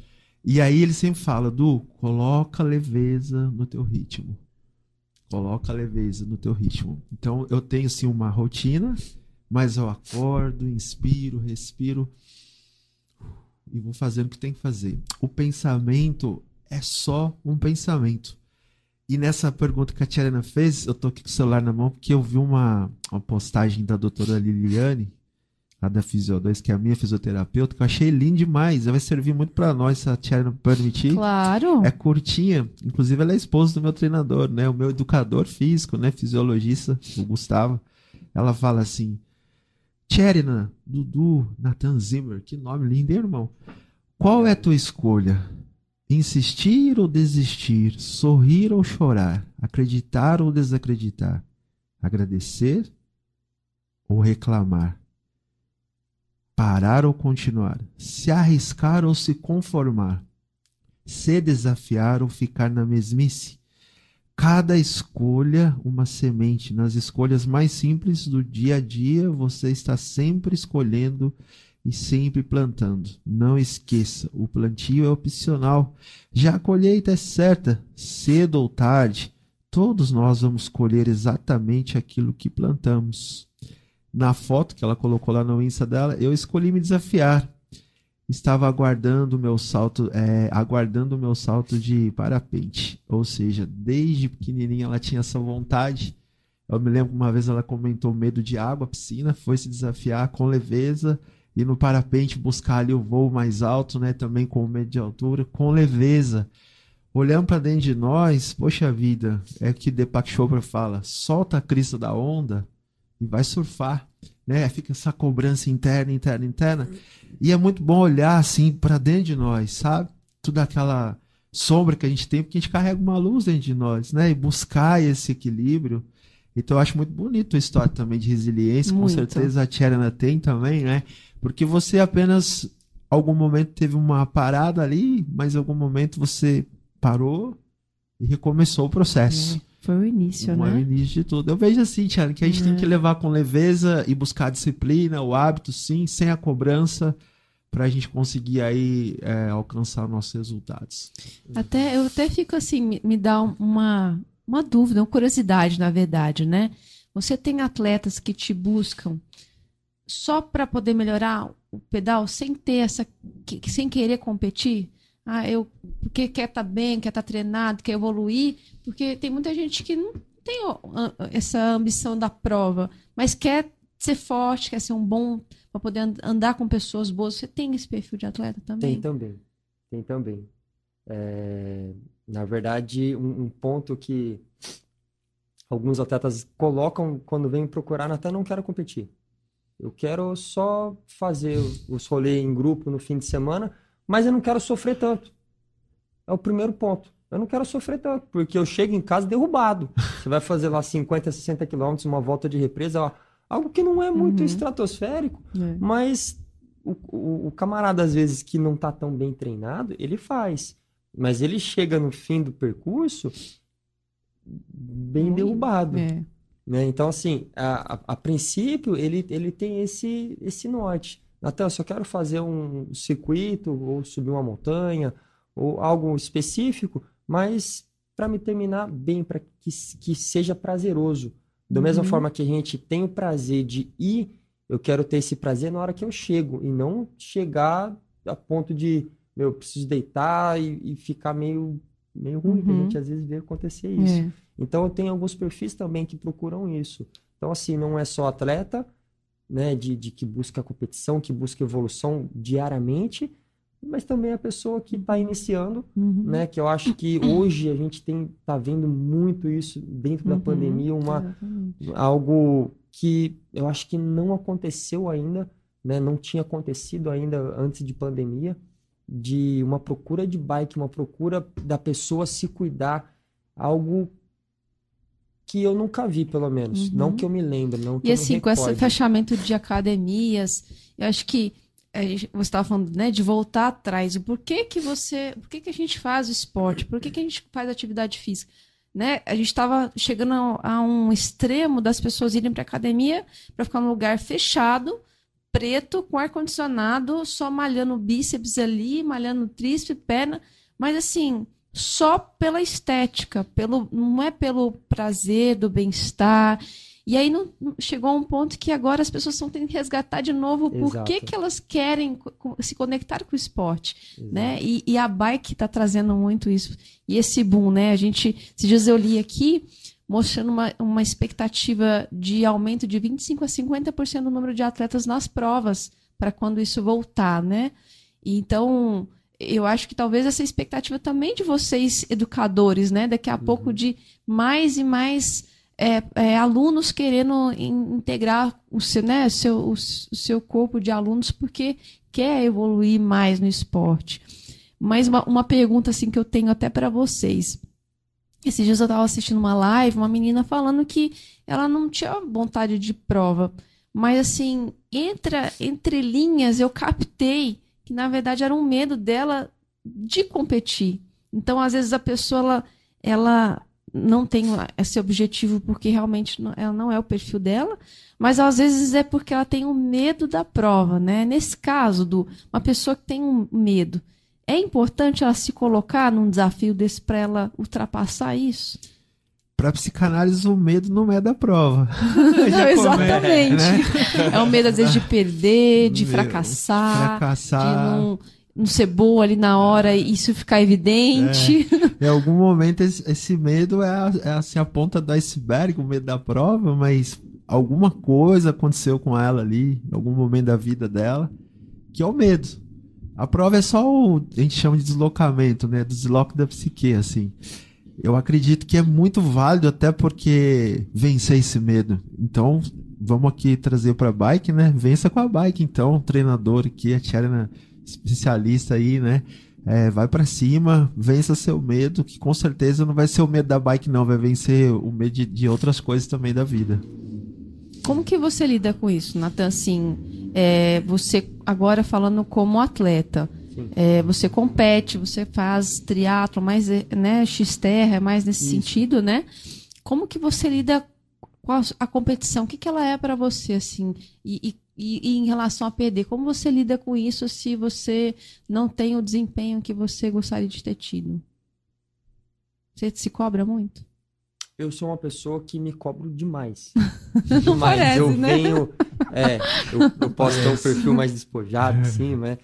E aí ele sempre fala, Du, coloca leveza no teu ritmo. Coloca leveza no teu ritmo. Então eu tenho sim uma rotina, mas eu acordo, inspiro, respiro e vou fazendo o que tem que fazer. O pensamento é só um pensamento. E nessa pergunta que a Tiana fez, eu tô aqui com o celular na mão porque eu vi uma, uma postagem da doutora Liliane, a da Fisio 2, que é a minha fisioterapeuta, que eu achei lindo demais. Vai servir muito para nós, se a Tiana permitir. Claro. É curtinha. Inclusive, ela é esposa do meu treinador, né? O meu educador físico, né? Fisiologista, o Gustavo. Ela fala assim: Tcherina, Dudu, Nathan Zimmer, que nome lindo, hein, irmão? Qual é a tua escolha? Insistir ou desistir, sorrir ou chorar, acreditar ou desacreditar, agradecer ou reclamar, parar ou continuar, se arriscar ou se conformar, se desafiar ou ficar na mesmice. Cada escolha, uma semente. Nas escolhas mais simples do dia a dia, você está sempre escolhendo e sempre plantando. Não esqueça, o plantio é opcional. Já a colheita é certa, cedo ou tarde, todos nós vamos colher exatamente aquilo que plantamos. Na foto que ela colocou lá no Insta dela, eu escolhi me desafiar. Estava aguardando o meu salto, é, aguardando o meu salto de parapente. Ou seja, desde pequenininha ela tinha essa vontade. Eu me lembro uma vez ela comentou medo de água, piscina, foi se desafiar com leveza e no parapente buscar ali o voo mais alto, né? Também com medo de altura, com leveza. Olhando para dentro de nós, poxa vida, é o que Deepak Chopra fala: solta a crista da onda e vai surfar, né? Fica essa cobrança interna, interna, interna. E é muito bom olhar assim para dentro de nós, sabe? Tudo aquela sombra que a gente tem, porque a gente carrega uma luz dentro de nós, né? E buscar esse equilíbrio. Então eu acho muito bonito a história também de resiliência, muito. com certeza a Tcherna tem também, né? Porque você apenas, algum momento, teve uma parada ali, mas em algum momento você parou e recomeçou o processo. É, foi o início, Não né? É o início de tudo. Eu vejo assim, Tiana, que a gente é. tem que levar com leveza e buscar a disciplina, o hábito, sim, sem a cobrança, para a gente conseguir aí é, alcançar nossos resultados. Até, eu até fico assim, me, dá uma, uma dúvida, uma curiosidade, na verdade, né? Você tem atletas que te buscam só para poder melhorar o pedal sem ter essa sem querer competir ah eu porque quer estar tá bem quer estar tá treinado quer evoluir porque tem muita gente que não tem essa ambição da prova mas quer ser forte quer ser um bom para poder andar com pessoas boas. Você tem esse perfil de atleta também? Tem também tem também. É, na verdade um, um ponto que alguns atletas colocam quando vêm procurar até não quero competir. Eu quero só fazer os rolês em grupo no fim de semana, mas eu não quero sofrer tanto. É o primeiro ponto. Eu não quero sofrer tanto, porque eu chego em casa derrubado. Você vai fazer lá 50, 60 quilômetros, uma volta de represa, ó, algo que não é muito uhum. estratosférico, é. mas o, o, o, camarada, às vezes, que não está tão bem treinado, ele faz. Mas ele chega no fim do percurso bem derrubado. É. Né? Então, assim, a, a, a, princípio, ele, ele tem esse, esse norte. Eu só quero fazer um circuito, ou subir uma montanha, ou algo específico, mas para me terminar bem, para que, que seja prazeroso. Da uhum. mesma forma que a gente tem o prazer de ir, eu quero ter esse prazer na hora que eu chego, e não chegar a ponto de, meu, eu preciso deitar e, e ficar meio, meio ruim, uhum. a gente às vezes vê acontecer isso. É. Então eu tenho alguns perfis também que procuram isso. Então, assim, não é só atleta, né, de, de que busca competição, que busca evolução diariamente, mas também a pessoa que está iniciando, Uhum. né? Que eu acho que hoje a gente tem tá vendo muito isso dentro da Uhum. pandemia, uma Exatamente. algo que eu acho que não aconteceu ainda, né? Não tinha acontecido ainda antes de pandemia, de uma procura de bike, uma procura da pessoa se cuidar, algo que eu nunca vi, pelo menos, Uhum. não que eu me lembre, não que E eu assim, com esse fechamento de academias, eu acho que gente- você estava falando, né, de voltar atrás. Por que que você, por que que a gente faz o esporte? Por que que a gente faz atividade física? Né? A gente estava chegando a, a um extremo das pessoas irem para academia para ficar num lugar fechado, preto, com ar condicionado, só malhando bíceps ali, malhando tríceps, perna, mas assim, só pela estética, pelo não é pelo prazer do bem-estar. E aí não, chegou a um ponto que agora as pessoas estão tendo que resgatar de novo por que, que elas querem se conectar com o esporte, Exato. né? E, e a bike está trazendo muito isso. E esse boom, né? A gente, esses dias eu li aqui, mostrando uma, uma expectativa de aumento de 25 a 50% do número de atletas nas provas para quando isso voltar, né? Então, eu acho que talvez essa expectativa também de vocês, educadores, né? Daqui a pouco de mais e mais é, é, alunos querendo in- integrar o seu, né, seu, o o seu corpo de alunos porque quer evoluir mais no esporte. Mas uma, uma pergunta assim que eu tenho até para vocês. Esses dias eu estava assistindo uma live, uma menina falando que ela não tinha vontade de prova, mas assim, entre, entre linhas eu captei que na verdade era um medo dela de competir. Então, às vezes a pessoa ela, ela não tem esse objetivo porque realmente não, ela não é o perfil dela, mas às vezes é porque ela tem o medo da prova, né? Nesse caso, do uma pessoa que tem um medo, é importante ela se colocar num desafio desse para ela ultrapassar isso? Pra psicanálise, o medo não é da prova. Já Exatamente. né? É o medo, às vezes, de perder, de Meu, fracassar, Fracassar. de não, não ser boa ali na hora e isso ficar evidente. Em algum momento, esse, medo é, a- é, assim, a ponta do iceberg, o medo da prova, mas alguma coisa aconteceu com ela ali, em algum momento da vida dela, que é o medo. A prova é só o, a gente chama de deslocamento, né? Desloque da psique, assim. Eu acredito que é muito válido, até porque vencer esse medo. Então, vamos aqui trazer para bike, né? Vença com a bike, então, treinador aqui, a Tcherna, especialista aí, né? É, vai para cima, vença seu medo, que com certeza não vai ser o medo da bike, não, vai vencer o medo de, de outras coisas também da vida. Como que você lida com isso, Natan? Assim, é, você agora falando como atleta. É, você compete, você faz triatlo, mais é, né, x-terra, é mais nesse Isso. sentido, né? Como que você lida com a, a competição? O que, que ela é para você, assim? E, e- e- e em relação a perder, como você lida com isso se você não tem o desempenho que você gostaria de ter tido? Você se cobra muito? Eu sou uma pessoa que me cobro demais. Não demais. parece, eu né? venho. É, eu, eu posso ter um perfil mais despojado, sim, né?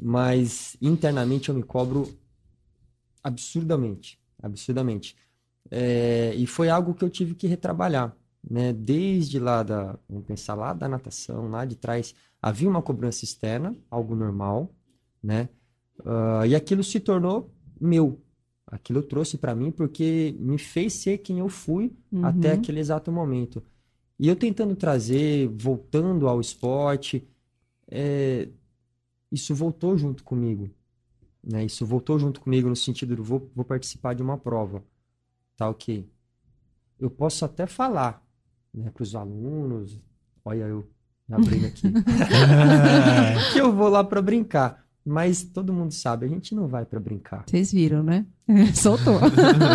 Mas internamente eu me cobro absurdamente. Absurdamente. É, e foi algo que eu tive que retrabalhar. Né? Desde lá da. Vamos pensar lá da natação, lá de trás, havia uma cobrança externa, algo normal, né? Ah, e aquilo se tornou meu. Aquilo trouxe para mim porque me fez ser quem eu fui até Uhum. aquele exato momento. E eu tentando trazer, voltando ao esporte, é, isso voltou junto comigo. Né? Isso voltou junto comigo no sentido de vou, vou participar de uma prova. Tá ok. Eu posso até falar né, para os alunos, olha eu abrindo aqui, que eu vou lá para brincar. Mas todo mundo sabe, a gente não vai para brincar. Vocês viram, né? Soltou.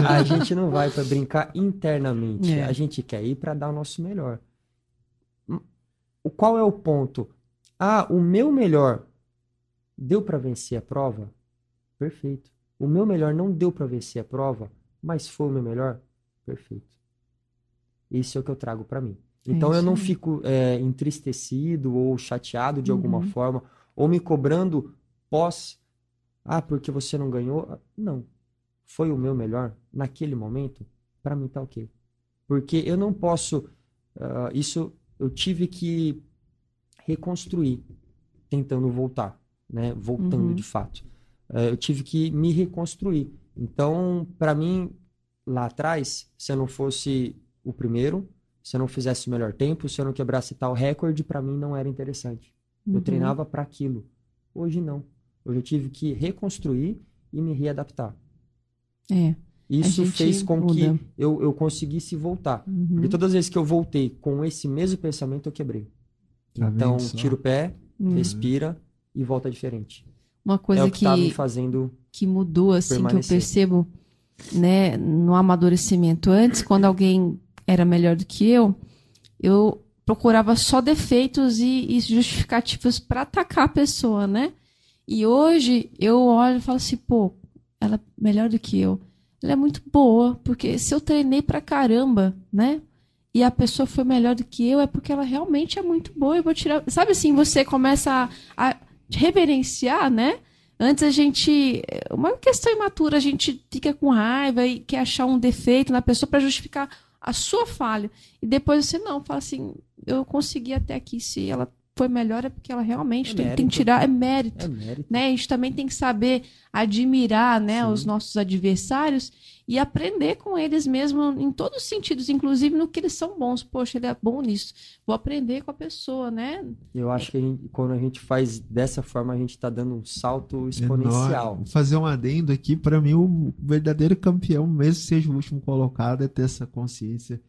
A gente não vai para brincar internamente. É. A gente quer ir para dar o nosso melhor. O qual é o ponto? Ah, o meu melhor deu para vencer a prova? Perfeito. O meu melhor não deu para vencer a prova, mas foi o meu melhor? Perfeito. Isso é o que eu trago para mim. É Então eu isso não fico é, entristecido ou chateado de alguma Uhum. forma, ou me cobrando pós. Ah, porque você não ganhou? Não. Foi o meu melhor naquele momento? Para mim tá ok. Porque eu não posso. ah, isso eu tive que reconstruir, tentando voltar. Né? Voltando Uhum. de fato. Eh, eu tive que me reconstruir. Então, para mim, lá atrás, se eu não fosse o primeiro, se eu não fizesse o melhor tempo, se eu não quebrasse tal recorde, para mim não era interessante. Eu Uhum. treinava para aquilo. Hoje não. Hoje eu tive que reconstruir e me readaptar. É. Isso fez com muda. que eu, eu conseguisse voltar. Uhum. Porque todas as vezes que eu voltei com esse mesmo pensamento, eu quebrei. Tá então, tira o pé, Uhum. respira e volta diferente. Uma é coisa o que, tá que, fazendo. que mudou, assim, que eu permanecer. percebo, né, no amadurecimento. Antes, quando alguém era melhor do que eu, eu procurava só defeitos e, e justificativos para atacar a pessoa, né? E hoje eu olho e falo assim, pô, ela é melhor do que eu. Ela é muito boa, porque se eu treinei pra caramba, né? E a pessoa foi melhor do que eu, é porque ela realmente é muito boa. Eu vou tirar. Sabe assim, você começa a, a reverenciar, né? Antes a gente. Uma questão imatura, a gente fica com raiva e quer achar um defeito na pessoa para justificar a sua falha. E depois você não, fala assim, eu consegui até aqui. Se ela foi melhor, é porque ela realmente É tem, tem que tirar. É mérito É mérito. né? A gente também tem que saber admirar, né, Sim. os nossos adversários e aprender com eles mesmo em todos os sentidos, inclusive no que eles são bons. Poxa, ele é bom nisso. Vou aprender com a pessoa, né? Eu acho que a gente- quando a gente faz dessa forma, a gente está dando um salto exponencial. Vou fazer um adendo aqui. Pra mim, o verdadeiro campeão, mesmo que seja o último colocado, é ter essa consciência.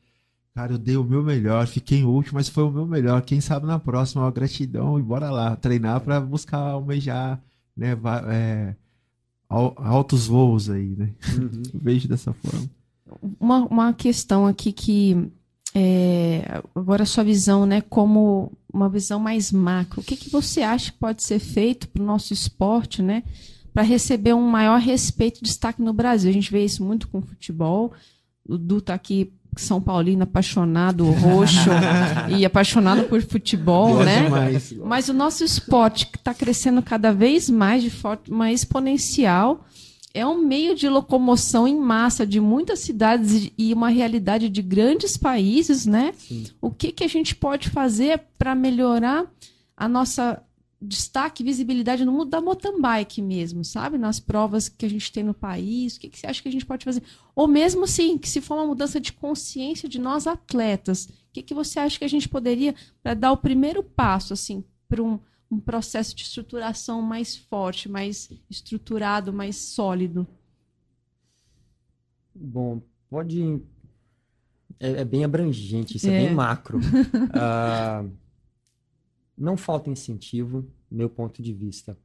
Cara, eu dei o meu melhor, fiquei em último, mas foi o meu melhor. Quem sabe na próxima, ó, gratidão e bora lá, treinar pra buscar almejar, né, é, altos voos aí, né? Uhum. Vejo dessa forma. Uma, uma questão aqui que é, agora a sua visão, né, como uma visão mais macro. O que, que você acha que pode ser feito para o nosso esporte, né, para receber um maior respeito e destaque no Brasil? A gente vê isso muito com o futebol. O Du tá aqui, São Paulino, apaixonado, roxo e apaixonado por futebol, Gosto né? demais. Mas o nosso esporte, que está crescendo cada vez mais de forma exponencial, é um meio de locomoção em massa de muitas cidades e uma realidade de grandes países, né? Sim. O que, que a gente pode fazer para melhorar a nossa destaque, visibilidade no mundo da mountain bike mesmo, sabe? Nas provas que a gente tem no país, o que, que você acha que a gente pode fazer? Ou mesmo assim, que se for uma mudança de consciência de nós atletas, o que, que você acha que a gente poderia para dar o primeiro passo, assim, para um, um processo de estruturação mais forte, mais estruturado, mais sólido? Bom, pode. É, é bem abrangente, isso é, É. bem macro. Ah, não falta incentivo, meu ponto de vista.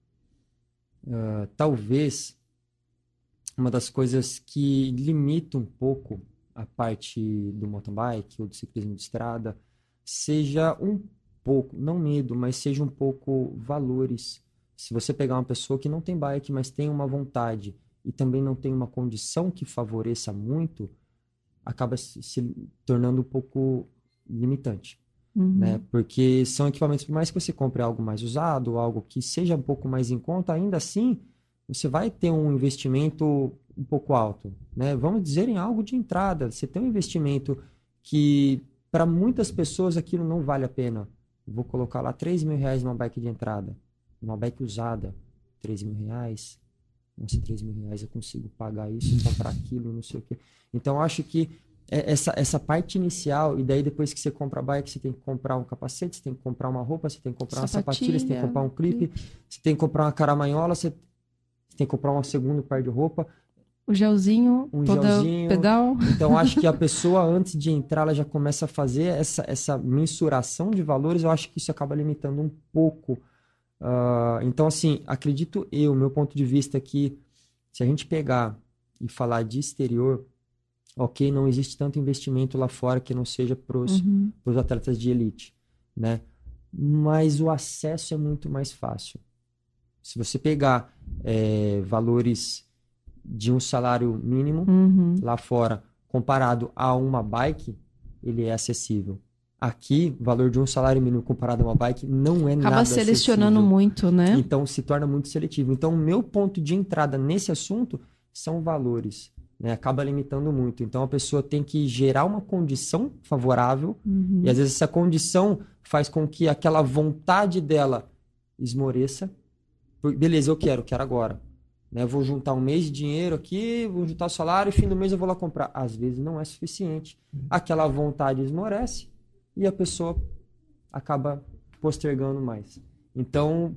Ah, talvez uma das coisas que limita um pouco a parte do mountain bike ou do ciclismo de estrada seja um pouco, não medo, mas seja um pouco valores. Se você pegar uma pessoa que não tem bike, mas tem uma vontade e também não tem uma condição que favoreça muito, acaba se tornando um pouco limitante, Uhum. né? Porque são equipamentos, por mais que você compre algo mais usado, algo que seja um pouco mais em conta, ainda assim, você vai ter um investimento um pouco alto, né? Vamos dizer em algo de entrada, você tem um investimento que para muitas pessoas aquilo não vale a pena. Vou colocar lá 3 mil reais numa bike de entrada, uma bike usada, 3 mil reais, nossa, 3 mil reais eu consigo pagar isso, comprar aquilo, não sei o quê. Então, acho que essa, essa parte inicial, e daí depois que você compra a bike, você tem que comprar um capacete, você tem que comprar uma roupa, você tem que comprar uma sapatilha, você tem que Sapatilha, comprar um clipe, você tem que comprar uma caramanhola, você tem que comprar um segundo par de roupa. O gelzinho, Um gelzinho. pedal. Então, acho que a pessoa, antes de entrar, ela já começa a fazer essa, essa mensuração de valores. Eu acho que isso acaba limitando um pouco. Ah, então, assim, acredito eu, meu ponto de vista, que se a gente pegar e falar de exterior, ok, não existe tanto investimento lá fora que não seja para os Uhum. atletas de elite, né? Mas o acesso é muito mais fácil. Se você pegar eh, valores de um salário mínimo, Uhum. lá fora, comparado a uma bike, ele é acessível. Aqui, o valor de um salário mínimo comparado a uma bike não é Acaba nada selecionando acessível. muito, né? Então, se torna muito seletivo. Então, o meu ponto de entrada nesse assunto são valores. Né? Acaba limitando muito. Então, a pessoa tem que gerar uma condição favorável Uhum. e, às vezes, essa condição faz com que aquela vontade dela esmoreça, beleza, eu quero, quero agora. Né? Vou juntar um mês de dinheiro aqui, vou juntar o salário, e fim do mês eu vou lá comprar. Às vezes não é suficiente. Aquela vontade esmorece e a pessoa acaba postergando mais. Então,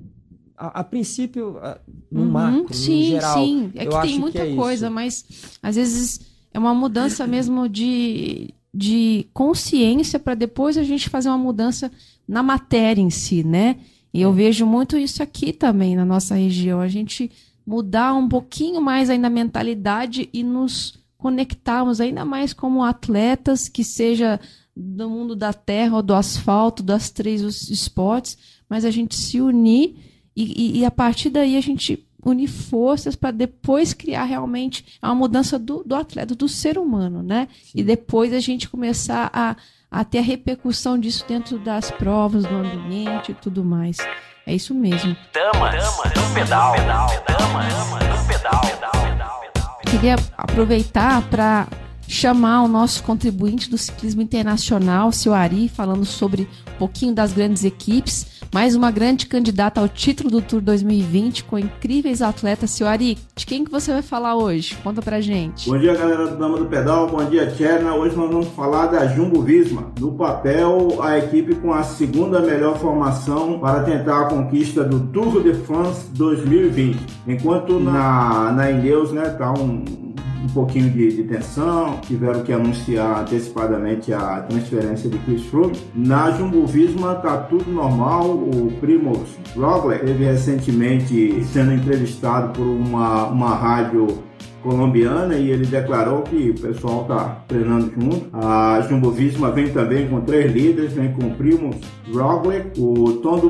a, a princípio, a- no Uhum, macro, sim, no geral, sim. É que tem muita é coisa, isso. mas às vezes é uma mudança mesmo de, de consciência para depois a gente fazer uma mudança na matéria em si, né? E É. eu vejo muito isso aqui também na nossa região. A gente mudar um pouquinho mais ainda a mentalidade e nos conectarmos ainda mais como atletas, que seja do mundo da terra ou do asfalto, das três esportes, mas a gente se unir e, e- e a partir daí a gente unir forças para depois criar realmente uma mudança do, do atleta, do ser humano, né? E depois a gente começar a, a ter a repercussão disso dentro das provas, do ambiente e tudo mais. É isso mesmo. Damas, do pedal. Damas do pedal. Queria aproveitar para chamar o nosso contribuinte do ciclismo internacional, seu Ari, falando sobre pouquinho das grandes equipes. Mais uma grande candidata ao título do Tour 2020 com incríveis atletas. Seu Ari, de quem que você vai falar hoje? Conta pra gente. Bom dia, galera do Dama do Pedal. Bom dia, Tcherna. Hoje nós vamos falar da Jumbo Visma. No papel, a equipe com a segunda melhor formação para tentar a conquista do Tour de France 2020. Enquanto na, na Ineos, né, tá um, um pouquinho de, de tensão, tiveram que anunciar antecipadamente a transferência de Chris Froome. Na Jumbo Visma tá tudo normal. O Primoz Roglic teve recentemente sendo entrevistado por uma, uma rádio colombiana e ele declarou que o pessoal está treinando junto. A Jumbo Visma vem também com três líderes, vem com o Primo Roglic, o Tom do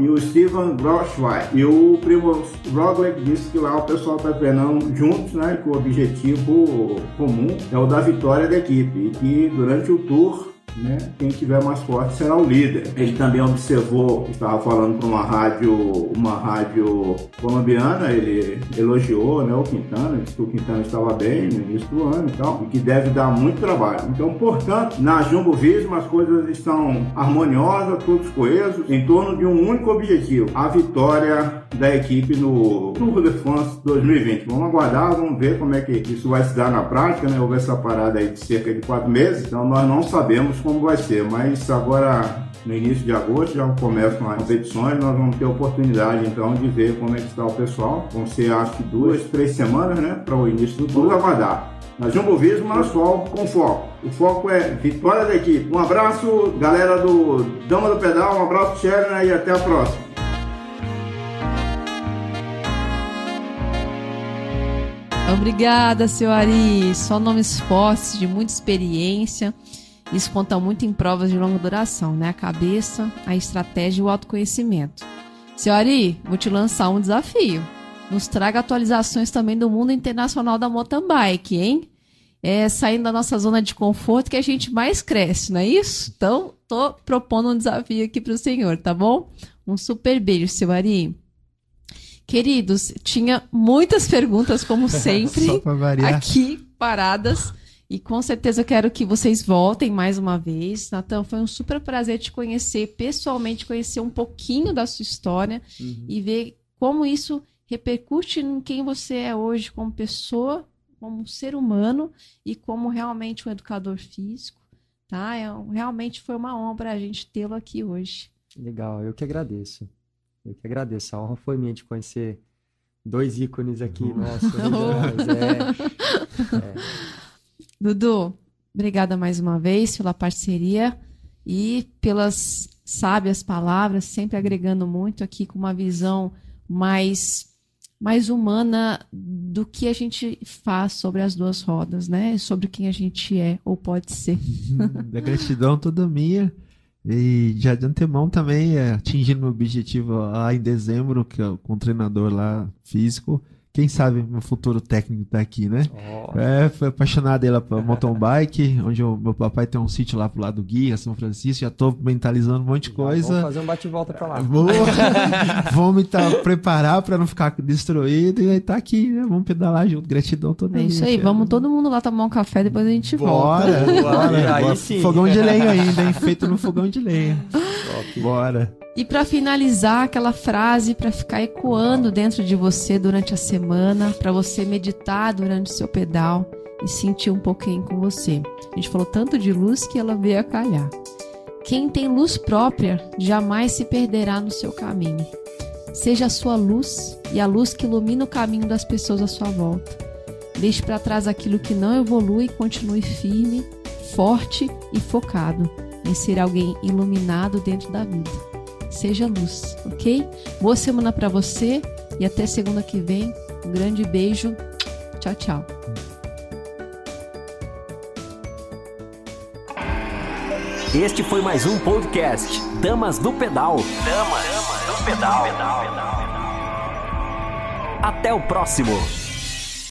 e o Steven Groschweig. E o Primo Roglic disse que lá o pessoal está treinando juntos, né, que o objetivo comum é o da vitória da equipe e que durante o Tour né? Quem tiver mais forte será o líder. Ele também observou, estava falando para uma rádio, uma rádio colombiana, ele elogiou, né, o Quintana, disse que o Quintana estava bem no início do ano e tal, e que deve dar muito trabalho. Então, portanto, na Jumbo Visma as coisas estão harmoniosas, todos coesos, em torno de um único objetivo: a vitória da equipe no Tour de France 2020. Vamos aguardar, vamos ver como é que isso vai se dar na prática, né? Houve essa parada aí de cerca de quatro meses, então nós não sabemos como vai ser, mas agora no início de agosto já começam as competições, nós vamos ter oportunidade então de ver como é que está o pessoal. Vão ser acho que duas, três semanas, né, para o início do tour aguardar. Na Jumbo Visma, só com foco. O foco é vitória da equipe. Um abraço, galera do Dama do Pedal, um abraço, Sherna, e até a próxima. Obrigada, seu Ari. Só nomes fortes, de muita experiência. Isso conta muito em provas de longa duração, né? A cabeça, a estratégia e o autoconhecimento. Seu Ari, vou te lançar um desafio. Nos traga atualizações também do mundo internacional da mountain bike, hein? É saindo da nossa zona de conforto que a gente mais cresce, não é isso? Então, tô propondo um desafio aqui pro senhor, tá bom? Um super beijo, seu Ari. Queridos, tinha muitas perguntas, como sempre aqui paradas. E com certeza eu quero que vocês voltem mais uma vez. Natan, foi um super prazer te conhecer pessoalmente, conhecer um pouquinho da sua história e ver como isso repercute em quem você é hoje como pessoa, como um ser humano e como realmente um educador físico. Tá? É realmente foi uma honra a gente tê-lo aqui hoje. Legal, eu que agradeço. Eu que agradeço. A honra foi minha de conhecer dois ícones aqui, nossa, legais. É, é. Dudu, obrigada mais uma vez pela parceria e pelas sábias palavras, sempre agregando muito aqui com uma visão mais mais humana do que a gente faz sobre as duas rodas, né? Sobre quem a gente é ou pode ser. da gratidão toda minha. E já de antemão também, é, atingindo meu objetivo lá em dezembro, que com o treinador lá físico. Quem sabe meu futuro técnico tá aqui, né? Ó, É, fui apaixonado aí lá pela mountain bike, onde o meu papai tem um sítio lá pro lado do Guia, São Francisco, já tô mentalizando um monte de já Vamos coisa. fazer um bate-volta pra lá. Vou, vou me tá, preparar para não ficar destruído e aí tá aqui, né? Vamos pedalar junto. Gratidão toda É isso aí, vamos todo mundo lá tomar um café, depois a gente volta. Bora, bora. Aí Bora. sim. Fogão de lenha ainda, hein? Feito no fogão de lenha. Bora. E para finalizar, aquela frase para ficar ecoando dentro de você durante a semana, para você meditar durante o seu pedal e sentir um pouquinho com você. A gente falou tanto de luz que ela veio a calhar. Quem tem luz própria jamais se perderá no seu caminho. Seja a sua luz e a luz que ilumina o caminho das pessoas à sua volta. Deixe para trás aquilo que não evolui e continue firme, forte e focado em ser alguém iluminado dentro da vida. Seja luz, ok? Boa semana para você e até segunda que vem. Um grande beijo. Tchau, tchau. Este foi mais um podcast Damas do Pedal. Damas do Pedal. Até o próximo.